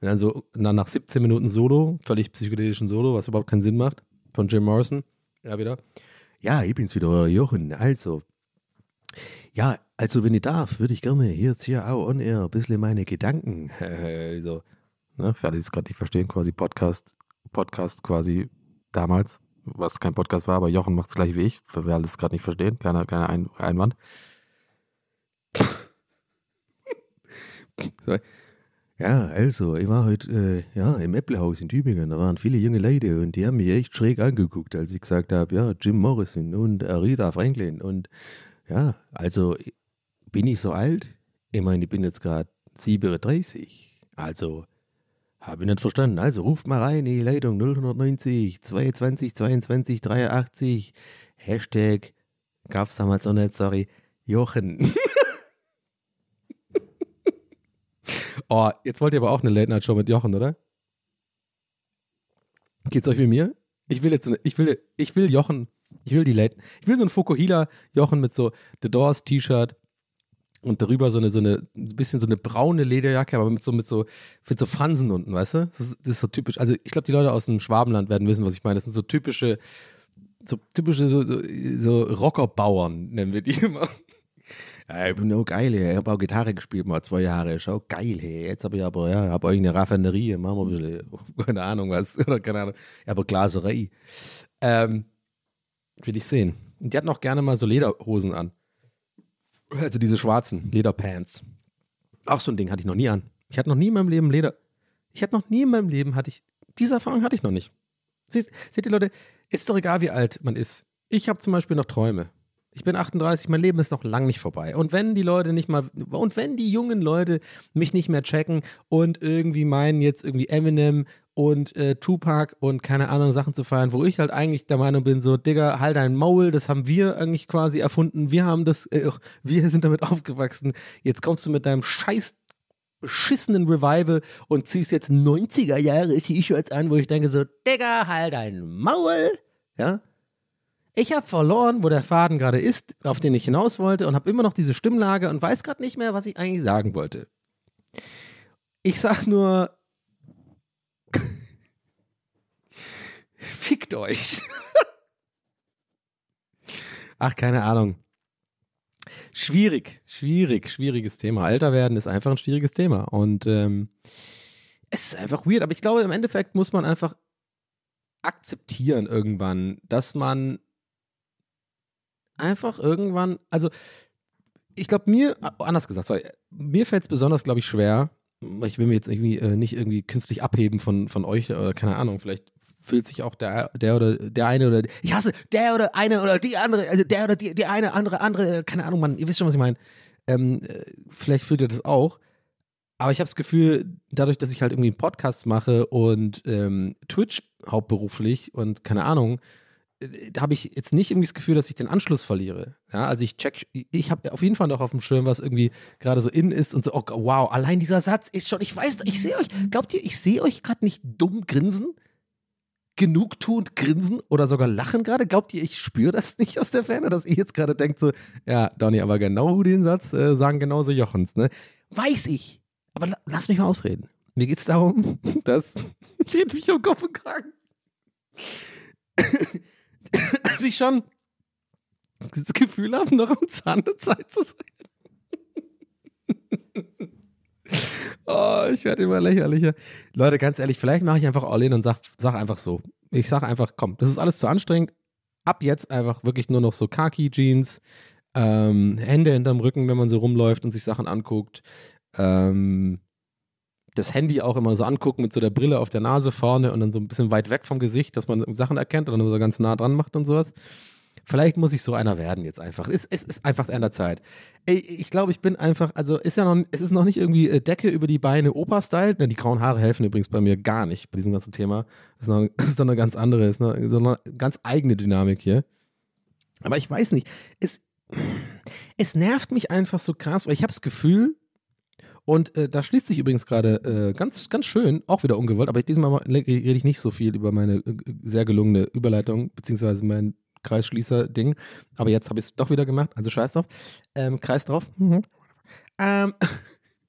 Und dann so, dann nach 17 Minuten Solo, völlig psychedelischen Solo, was überhaupt keinen Sinn macht, von Jim Morrison. Ja, wieder. Ja, ich bin's wieder, Jochen. Also, ja, also wenn ich darf, würde ich gerne jetzt hier auch on air ein bisschen meine Gedanken, also, ne, für alle, die es gerade nicht verstehen, quasi Podcast, Podcast quasi damals, was kein Podcast war, aber Jochen macht es gleich wie ich, für wer alles gerade nicht verstehen, keiner, keiner Ein Einwand. so, ja, also, ich war heute äh, ja, im Äpplehaus in Tübingen. Da waren viele junge Leute und die haben mich echt schräg angeguckt, als ich gesagt habe, ja, Jim Morrison und Aretha Franklin. Und ja, also bin ich so alt? Ich meine, ich bin jetzt gerade 37. Also habe ich nicht verstanden. Also ruft mal rein, die Leitung 090 22 22 83. Hashtag gab's damals noch nicht, sorry. Jochen. Oh, jetzt wollt ihr aber auch eine Late-Night-Show mit Jochen, oder? Geht's euch wie mir? Ich will jetzt, eine, ich will, ich will Jochen, ich will die Late, ich will so ein Fokuhila Jochen mit so The Doors T-Shirt und darüber so eine, so eine, ein bisschen so eine braune Lederjacke, aber mit so, mit so, mit so Fransen unten, weißt du? Das ist, das ist so typisch. Also ich glaube, die Leute aus dem Schwabenland werden wissen, was ich meine. Das sind so typische, so typische so, so, so Rockerbauern, nennen wir die immer. Ich bin auch geil, ich habe auch Gitarre gespielt mal zwei Jahre, auch geil. Jetzt habe ich aber, ja, habe euch eine Raffinerie, machen wir ein bisschen, keine Ahnung was, oder keine Ahnung, aber Glaserei. Ähm, will ich sehen. Die hatten auch gerne mal so Lederhosen an. Also diese schwarzen Lederpants. Auch so ein Ding hatte ich noch nie an. Ich hatte noch nie in meinem Leben Leder. Ich hatte noch nie in meinem Leben, hatte ich, diese Erfahrung hatte ich noch nicht. Seht, seht ihr Leute, ist doch egal, wie alt man ist. Ich habe zum Beispiel noch Träume. Ich bin 38, mein Leben ist noch lang nicht vorbei. Und wenn die Leute nicht mal, und wenn die jungen Leute mich nicht mehr checken und irgendwie meinen, jetzt irgendwie Eminem und äh, Tupac und keine Ahnung Sachen zu feiern, wo ich halt eigentlich der Meinung bin, so, Digga, halt dein Maul, das haben wir eigentlich quasi erfunden. Wir haben das, äh, wir sind damit aufgewachsen. Jetzt kommst du mit deinem scheiß beschissenen Revival und ziehst jetzt 90er Jahre T-Shirts an, wo ich denke so, Digga, halt dein Maul. Ja, ich habe verloren, wo der Faden gerade ist, auf den ich hinaus wollte und habe immer noch diese Stimmlage und weiß gerade nicht mehr, was ich eigentlich sagen wollte. Ich sag nur, fickt euch. Ach, keine Ahnung. Schwierig, schwierig, schwieriges Thema. Älter werden ist einfach ein schwieriges Thema und ähm, es ist einfach weird. Aber ich glaube, im Endeffekt muss man einfach akzeptieren irgendwann, dass man einfach irgendwann, also ich glaube mir, anders gesagt, sorry, mir fällt es besonders, glaube ich, schwer, ich will mir jetzt irgendwie äh, nicht irgendwie künstlich abheben von, von euch oder keine Ahnung, vielleicht fühlt sich auch der, der oder der eine oder ich hasse der oder eine oder die andere, also der oder die, die eine, andere, andere, keine Ahnung, Mann, ihr wisst schon, was ich meine. Ähm, äh, vielleicht fühlt ihr das auch. Aber ich habe das Gefühl, dadurch, dass ich halt irgendwie einen Podcast mache und ähm, Twitch hauptberuflich und keine Ahnung, da habe ich jetzt nicht irgendwie das Gefühl, dass ich den Anschluss verliere. Ja, also ich check, ich habe auf jeden Fall noch auf dem Schirm, was irgendwie gerade so in ist und so, oh, wow, allein dieser Satz ist schon, ich weiß, ich sehe euch, glaubt ihr, ich sehe euch gerade nicht dumm grinsen? Genugtuend grinsen oder sogar lachen gerade? Glaubt ihr, ich spüre das nicht aus der Ferne, dass ihr jetzt gerade denkt so, ja, Donny, aber genau den Satz äh, sagen genauso Jochens, ne? Weiß ich. Aber la lass mich mal ausreden. Mir geht es darum, dass ich rede mich um Kopf und Kragen dass ich schon das Gefühl habe, noch am Zahn der Zeit zu sein. Oh, ich werde immer lächerlicher. Leute, ganz ehrlich, vielleicht mache ich einfach all in und sag, sag einfach so. Ich sag einfach, komm, das ist alles zu anstrengend. Ab jetzt einfach wirklich nur noch so Khaki-Jeans, ähm, Hände hinterm Rücken, wenn man so rumläuft und sich Sachen anguckt. Ähm, das Handy auch immer so angucken mit so der Brille auf der Nase vorne und dann so ein bisschen weit weg vom Gesicht, dass man Sachen erkennt und dann so ganz nah dran macht und sowas. Vielleicht muss ich so einer werden jetzt einfach. Es, es ist einfach an der Zeit. Ey, ich glaube, ich bin einfach, also ist ja noch, es ist noch nicht irgendwie äh, Decke über die Beine Opa-Style. Die grauen Haare helfen übrigens bei mir gar nicht bei diesem ganzen Thema. Das ist noch, das ist doch eine ganz andere, ist noch, noch eine ganz eigene Dynamik hier. Aber ich weiß nicht, es, es nervt mich einfach so krass, weil ich habe das Gefühl, und äh, da schließt sich übrigens gerade äh, ganz, ganz schön, auch wieder ungewollt, aber diesmal rede ich nicht so viel über meine äh, sehr gelungene Überleitung, beziehungsweise mein Kreisschließer-Ding. Aber jetzt habe ich es doch wieder gemacht, also scheiß drauf. Ähm, Kreis drauf. Mhm. Ähm,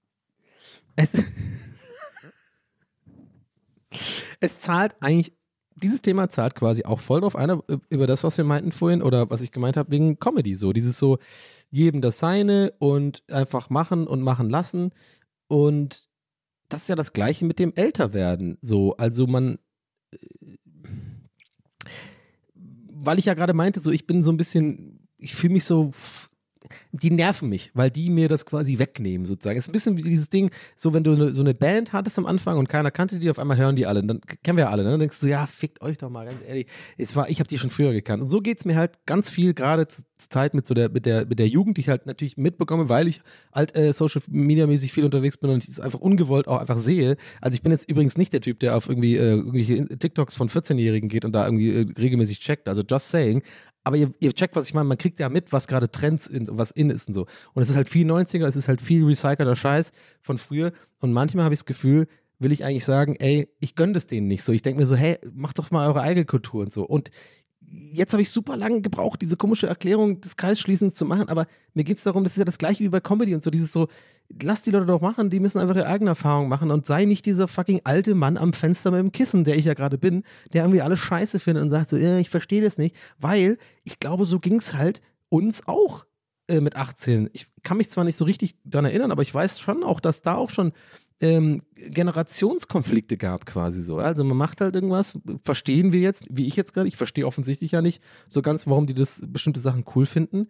es, es zahlt eigentlich, dieses Thema zahlt quasi auch voll drauf ein, über das, was wir meinten vorhin oder was ich gemeint habe, wegen Comedy so. Dieses so, jedem das Seine und einfach machen und machen lassen. Und das ist ja das Gleiche mit dem Älterwerden. So, also man weil ich ja gerade meinte, so ich bin so ein bisschen, ich fühle mich so die nerven mich, weil die mir das quasi wegnehmen, sozusagen. Es ist ein bisschen wie dieses Ding, so wenn du so eine Band hattest am Anfang und keiner kannte die, auf einmal hören die alle. Dann kennen wir ja alle. Ne? Dann denkst du, ja, fickt euch doch mal, ganz ehrlich. Es war, ich habe die schon früher gekannt. Und so geht es mir halt ganz viel, gerade zur Zeit mit so der, mit der, mit der Jugend, die ich halt natürlich mitbekomme, weil ich halt äh, Social Media mäßig viel unterwegs bin und ich es einfach ungewollt auch einfach sehe. Also ich bin jetzt übrigens nicht der Typ, der auf irgendwie äh, irgendwelche TikToks von 14-Jährigen geht und da irgendwie äh, regelmäßig checkt. Also just saying aber ihr, ihr checkt, was ich meine, man kriegt ja mit, was gerade Trends sind und was in ist und so. Und es ist halt viel 90er, es ist halt viel recycelter Scheiß von früher. Und manchmal habe ich das Gefühl, will ich eigentlich sagen, ey, ich gönne das denen nicht so. Ich denke mir so, hey, macht doch mal eure eigene Kultur und so. Und jetzt habe ich super lange gebraucht, diese komische Erklärung des Kreisschließens zu machen, aber mir geht es darum, das ist ja das gleiche wie bei Comedy und so, dieses so, lass die Leute doch machen, die müssen einfach ihre eigene Erfahrung machen und sei nicht dieser fucking alte Mann am Fenster mit dem Kissen, der ich ja gerade bin, der irgendwie alles scheiße findet und sagt so, äh, ich verstehe das nicht, weil ich glaube, so ging es halt uns auch äh, mit 18. Ich kann mich zwar nicht so richtig daran erinnern, aber ich weiß schon auch, dass da auch schon ähm, Generationskonflikte gab quasi so. Also man macht halt irgendwas, verstehen wir jetzt, wie ich jetzt gerade, ich verstehe offensichtlich ja nicht so ganz, warum die das bestimmte Sachen cool finden.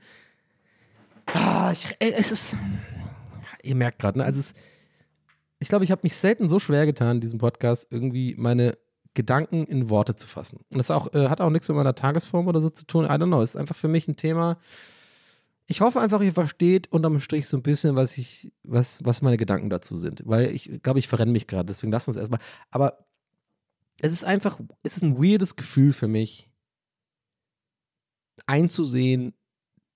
Ah, ich, äh, es ist, ihr merkt gerade, ne, also es, ich glaube, ich habe mich selten so schwer getan, in diesem Podcast irgendwie meine Gedanken in Worte zu fassen. Und das auch, äh, hat auch nichts mit meiner Tagesform oder so zu tun. I don't know. Es ist einfach für mich ein Thema, ich hoffe einfach, ihr versteht unterm Strich so ein bisschen, was ich, was, was meine Gedanken dazu sind. Weil ich glaube, ich verrenne mich gerade, deswegen lassen wir es erstmal. Aber es ist einfach, es ist ein weirdes Gefühl für mich, einzusehen,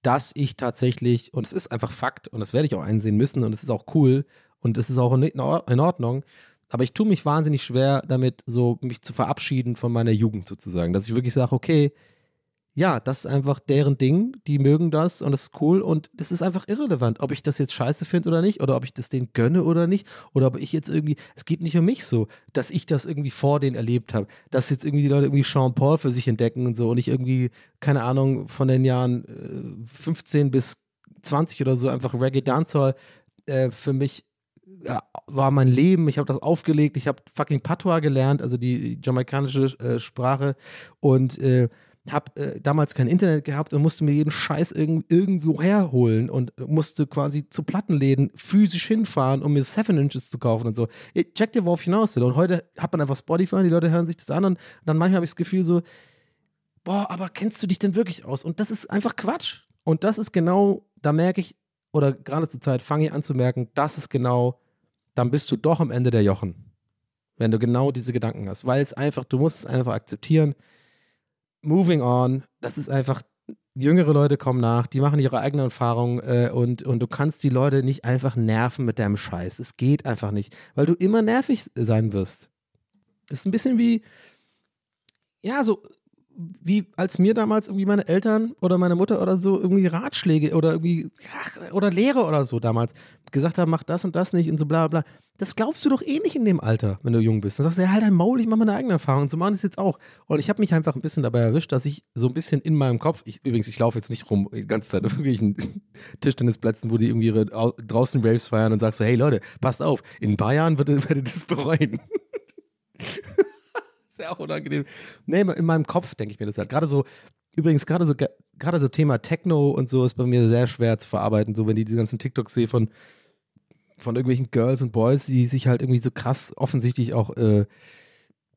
dass ich tatsächlich, und es ist einfach Fakt, und das werde ich auch einsehen müssen, und es ist auch cool, und es ist auch in Ordnung, aber ich tue mich wahnsinnig schwer damit, so mich zu verabschieden von meiner Jugend sozusagen. Dass ich wirklich sage, okay, ja, das ist einfach deren Ding, die mögen das und das ist cool und das ist einfach irrelevant, ob ich das jetzt scheiße finde oder nicht oder ob ich das denen gönne oder nicht oder ob ich jetzt irgendwie, es geht nicht um mich so, dass ich das irgendwie vor denen erlebt habe, dass jetzt irgendwie die Leute irgendwie Jean Paul für sich entdecken und so und ich irgendwie, keine Ahnung, von den Jahren äh, 15 bis 20 oder so einfach Reggae Dancehall äh, für mich ja, war mein Leben. Ich habe das aufgelegt. Ich habe fucking Patois gelernt, also die jamaikanische äh, Sprache. Und äh, habe äh, damals kein Internet gehabt und musste mir jeden Scheiß irg irgendwo herholen und musste quasi zu Plattenläden physisch hinfahren, um mir Seven Inches zu kaufen und so. Check dir, worauf ich hinaus will. Und heute hat man einfach Spotify, die Leute hören sich das an und dann manchmal habe ich das Gefühl so, boah, aber kennst du dich denn wirklich aus? Und das ist einfach Quatsch. Und das ist genau, da merke ich, oder gerade zur Zeit fange ich an zu merken, das ist genau, dann bist du doch am Ende der Jochen. Wenn du genau diese Gedanken hast. Weil es einfach, du musst es einfach akzeptieren moving on. Das ist einfach, jüngere Leute kommen nach, die machen ihre eigenen Erfahrungen äh, und, und du kannst die Leute nicht einfach nerven mit deinem Scheiß. Es geht einfach nicht, weil du immer nervig sein wirst. Das ist ein bisschen wie, ja, so wie als mir damals irgendwie meine Eltern oder meine Mutter oder so irgendwie Ratschläge oder irgendwie ach, oder Lehre oder so damals gesagt haben, mach das und das nicht und so bla bla. Das glaubst du doch eh nicht in dem Alter, wenn du jung bist. Dann sagst du, ja, halt dein Maul, ich mache meine eigene Erfahrung. Und so machen das jetzt auch. Und ich habe mich einfach ein bisschen dabei erwischt, dass ich so ein bisschen in meinem Kopf, ich, übrigens, ich laufe jetzt nicht rum die ganze Zeit auf irgendwelchen Tischtennisplätzen, wo die irgendwie ihre draußen Raves feiern und sagst so, hey Leute, passt auf, in ein paar Jahren werdet ihr das bereuen. auch unangenehm. Nee, in meinem Kopf denke ich mir das halt. Gerade so, übrigens, gerade so, gerade so Thema Techno und so ist bei mir sehr schwer zu verarbeiten. So, wenn ich die ganzen TikToks sehe von, von irgendwelchen Girls und Boys, die sich halt irgendwie so krass offensichtlich auch äh,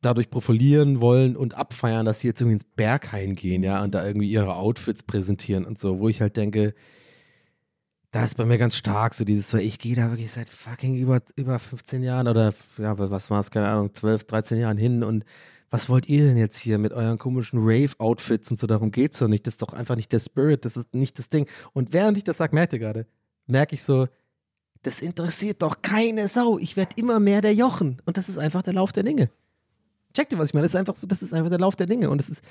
dadurch profilieren wollen und abfeiern, dass sie jetzt irgendwie ins Berghain gehen, ja, und da irgendwie ihre Outfits präsentieren und so, wo ich halt denke, da ist bei mir ganz stark so dieses ich gehe da wirklich seit fucking über, über 15 Jahren oder ja, was war es, keine Ahnung, 12, 13 Jahren hin und was wollt ihr denn jetzt hier mit euren komischen Rave-Outfits und so, darum geht's doch nicht, das ist doch einfach nicht der Spirit, das ist nicht das Ding. Und während ich das sage, merkt ihr gerade, merke ich so, das interessiert doch keine Sau, ich werde immer mehr der Jochen. Und das ist einfach der Lauf der Dinge. Checkt ihr, was ich meine? Das ist einfach so, das ist einfach der Lauf der Dinge. Und es ist,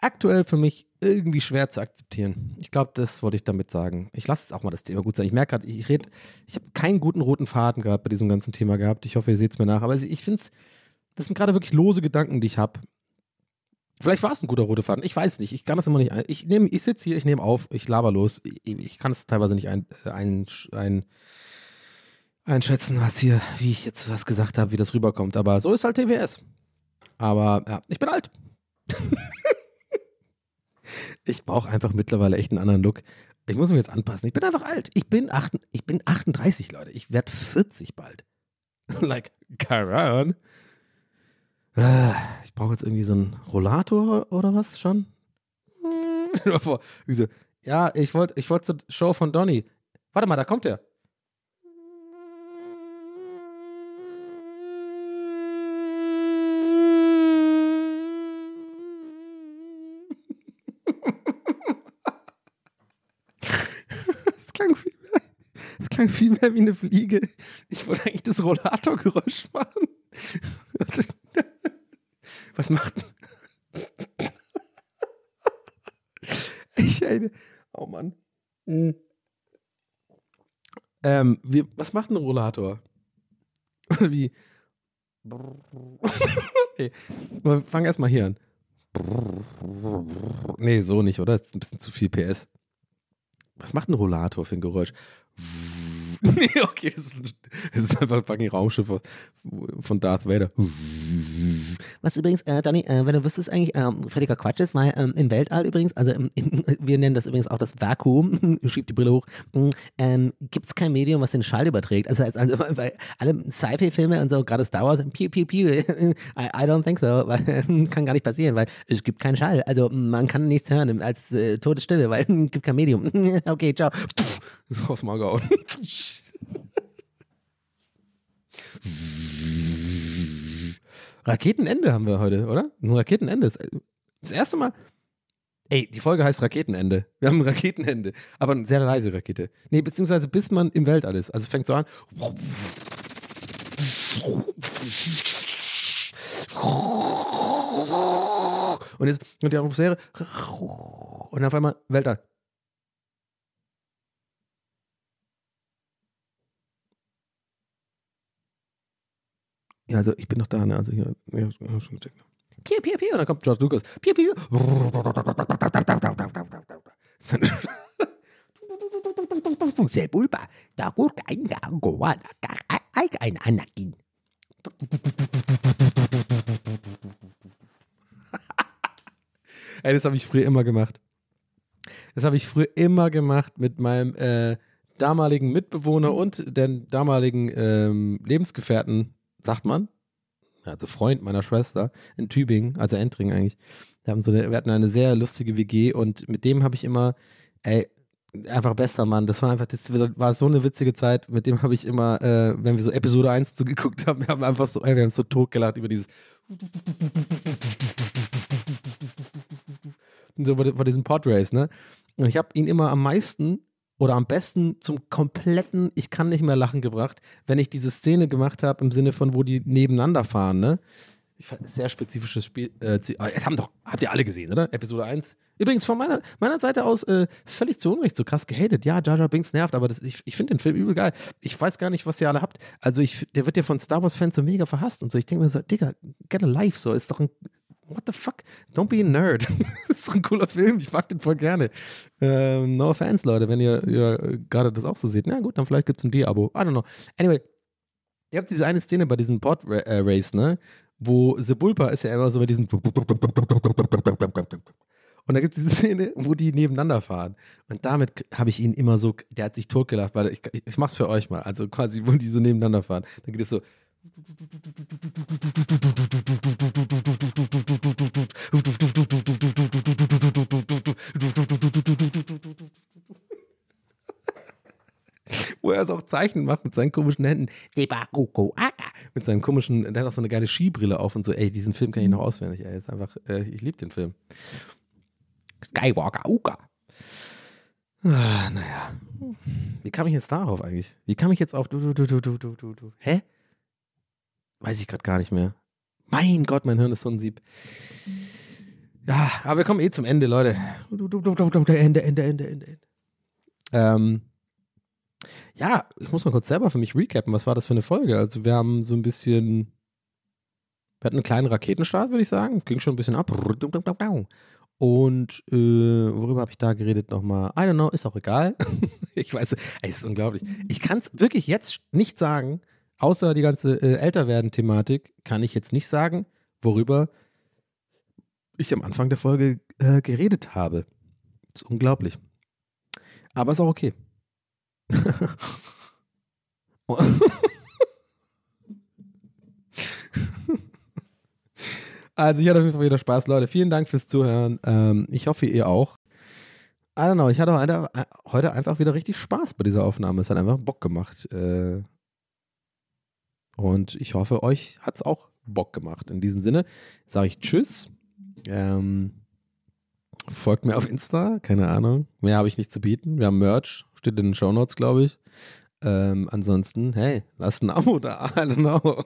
aktuell für mich irgendwie schwer zu akzeptieren. Ich glaube, das wollte ich damit sagen. Ich lasse jetzt auch mal das Thema gut sein. Ich merke gerade, ich rede, ich habe keinen guten roten Faden gerade bei diesem ganzen Thema gehabt. Ich hoffe, ihr seht es mir nach. Aber ich finde es, das sind gerade wirklich lose Gedanken, die ich habe. Vielleicht war es ein guter roter Faden. Ich weiß nicht. Ich kann das immer nicht ein. Ich, nehm, ich sitze hier, ich nehme auf, ich laber los. Ich, ich kann es teilweise nicht ein, ein, ein, einschätzen, was hier, wie ich jetzt was gesagt habe, wie das rüberkommt. Aber so ist halt TWS. Aber ja, ich bin alt. Ich brauche einfach mittlerweile echt einen anderen Look. Ich muss mich jetzt anpassen. Ich bin einfach alt. Ich bin, acht, ich bin 38, Leute. Ich werde 40 bald. like, Karan. Ah, ich brauche jetzt irgendwie so einen Rollator oder was schon? ja, ich wollte ich wollt zur Show von Donny. Warte mal, da kommt er. Klang viel mehr wie eine Fliege. Ich wollte eigentlich das Rollatorgeräusch machen. Was macht. Ich, eine. Oh Mann. Hm. Ähm, wie, was macht ein Rollator? wie? nee. Fang erstmal hier an. Nee, so nicht, oder? Das ist ein bisschen zu viel PS. Was macht ein Rollator für ein Geräusch? nee, okay, das ist, ist einfach ein fucking Raumschiff von Darth Vader. Was übrigens, äh, Donny, äh, wenn du wüsstest, eigentlich ähm, völliger Quatsch ist, weil ähm, im Weltall übrigens, also im, im, wir nennen das übrigens auch das Vakuum, schiebt die Brille hoch, ähm, gibt es kein Medium, was den Schall überträgt. Also, also bei alle Sci-Fi-Filme und so, gerade Star Wars, piu, piu, piu, I, I don't think so, weil kann gar nicht passieren, weil es gibt keinen Schall. Also man kann nichts hören als äh, Todesstille, weil es gibt kein Medium. okay, ciao. So aus gehauen. Raketenende haben wir heute, oder? Ein Raketenende. Das erste Mal. Ey, die Folge heißt Raketenende. Wir haben ein Raketenende. Aber eine sehr leise Rakete. Nee, beziehungsweise bis man im Weltall ist. Also fängt so an. Und jetzt und die Atmosphäre. Und auf einmal Weltall. Ja, also ich bin noch da, ne? Also hier, ja, schon gecheckt. Piu, piu, piu. Und dann kommt George Lucas. Piu, piu. Sebulba, da gut ein Goa, ein Anakin. Ey, das habe ich früher immer gemacht. Das habe ich früher immer gemacht mit meinem äh, damaligen Mitbewohner und den damaligen ähm, Lebensgefährten sagt man, also Freund meiner Schwester in Tübingen, also Entring eigentlich. Wir, haben so eine, wir hatten eine sehr lustige WG und mit dem habe ich immer, ey, einfach bester Mann. Das war einfach, das war so eine witzige Zeit. Mit dem habe ich immer, äh, wenn wir so Episode 1 zugeguckt haben, wir haben einfach so, ey, wir haben so totgelacht über dieses so bei, diesem Podrace, ne? Und ich habe ihn immer am meisten oder am besten zum kompletten Ich kann nicht mehr lachen gebracht, wenn ich diese Szene gemacht habe im Sinne von, wo die nebeneinander fahren, ne? Ich fand, sehr spezifisches Spiel. Äh, das haben doch, habt ihr alle gesehen, oder? Episode 1. Übrigens von meiner, meiner Seite aus äh, völlig zu Unrecht so krass gehatet. Ja, Jar Jar Binks nervt, aber das, ich, ich finde den Film übel geil. Ich weiß gar nicht, was ihr alle habt. Also ich, der wird ja von Star Wars Fans so mega verhasst und so. Ich denke mir so, Digga, get a life, so ist doch ein What the fuck? Don't be a nerd. das ist doch ein cooler Film. Ich mag den voll gerne. Ähm, no offense, Leute, wenn ihr, ihr gerade das auch so seht. Na gut, dann vielleicht gibt es ein D-Abo. I don't know. Anyway, ihr habt diese eine Szene bei diesem Pod-Race, ne? Wo Sebulba ist ja immer so bei diesen. Und da gibt es diese Szene, wo die nebeneinander fahren. Und damit habe ich ihn immer so, der hat sich totgelacht, weil ich, ich, ich mach's für euch mal. Also quasi, wo die so nebeneinander fahren. Dann geht es so. Wo er es auch Zeichen macht mit seinen komischen Händen. Mit seinem komischen, der hat auch so eine geile Skibrille auf und so. Ey, diesen Film kann ich noch auswendig. Ey, ist einfach, äh, ich liebe den Film. Skywalker, Uka. Ah, naja. Wie kam ich jetzt darauf eigentlich? Wie kam ich jetzt auf du, du, du, du, du, du, du? Hä? Weiß ich gerade gar nicht mehr. Mein Gott, mein Hirn ist so ein Sieb. Ja, aber wir kommen eh zum Ende, Leute. Ende, Ende, Ende, Ende, Ende. Ähm, ja, ich muss mal kurz selber für mich recappen. Was war das für eine Folge? Also, wir haben so ein bisschen. Wir hatten einen kleinen Raketenstart, würde ich sagen. Ging schon ein bisschen ab. Und äh, worüber habe ich da geredet nochmal? I don't know, ist auch egal. ich weiß, ey, ist unglaublich. Ich kann es wirklich jetzt nicht sagen, außer die ganze äh, Älterwerden-Thematik, kann ich jetzt nicht sagen, worüber ich am Anfang der Folge äh, geredet habe. ist unglaublich. Aber ist auch okay. also ich hatte auf jeden Fall wieder Spaß, Leute. Vielen Dank fürs Zuhören. Ähm, ich hoffe, ihr auch. I don't know, ich hatte heute, heute einfach wieder richtig Spaß bei dieser Aufnahme. Es hat einfach Bock gemacht. Äh, und ich hoffe, euch hat es auch Bock gemacht. In diesem Sinne sage ich Tschüss. Ähm, folgt mir auf Insta, keine Ahnung. Mehr habe ich nicht zu bieten. Wir haben Merch, steht in den Show Notes, glaube ich. Ähm, ansonsten, hey, lasst ein Abo da. I don't know.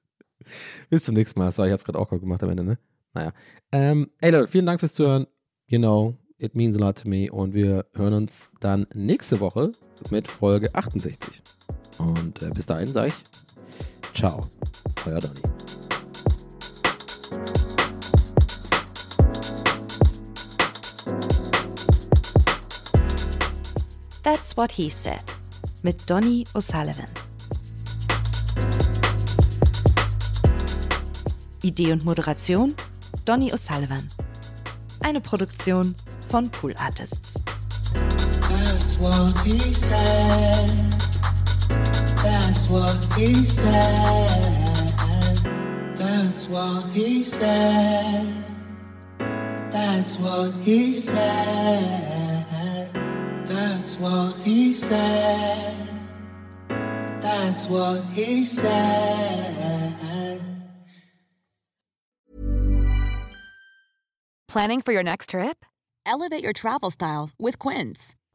Bis zum nächsten Mal. So, ich habe es gerade auch gemacht am Ende, ne? Naja. Ähm, ey Leute, vielen Dank fürs Zuhören. You know, it means a lot to me. Und wir hören uns dann nächste Woche mit Folge 68. Und äh, bis dahin sage ich Ciao. Euer Donny. That's What He Said mit Donny O'Sullivan. Idee und Moderation Donny O'Sullivan. Eine Produktion von Pool Artists. That's what he said. That's what he said. That's what he said. That's what he said. That's what he said. That's what he said. Planning for your next trip? Elevate your travel style with Quince.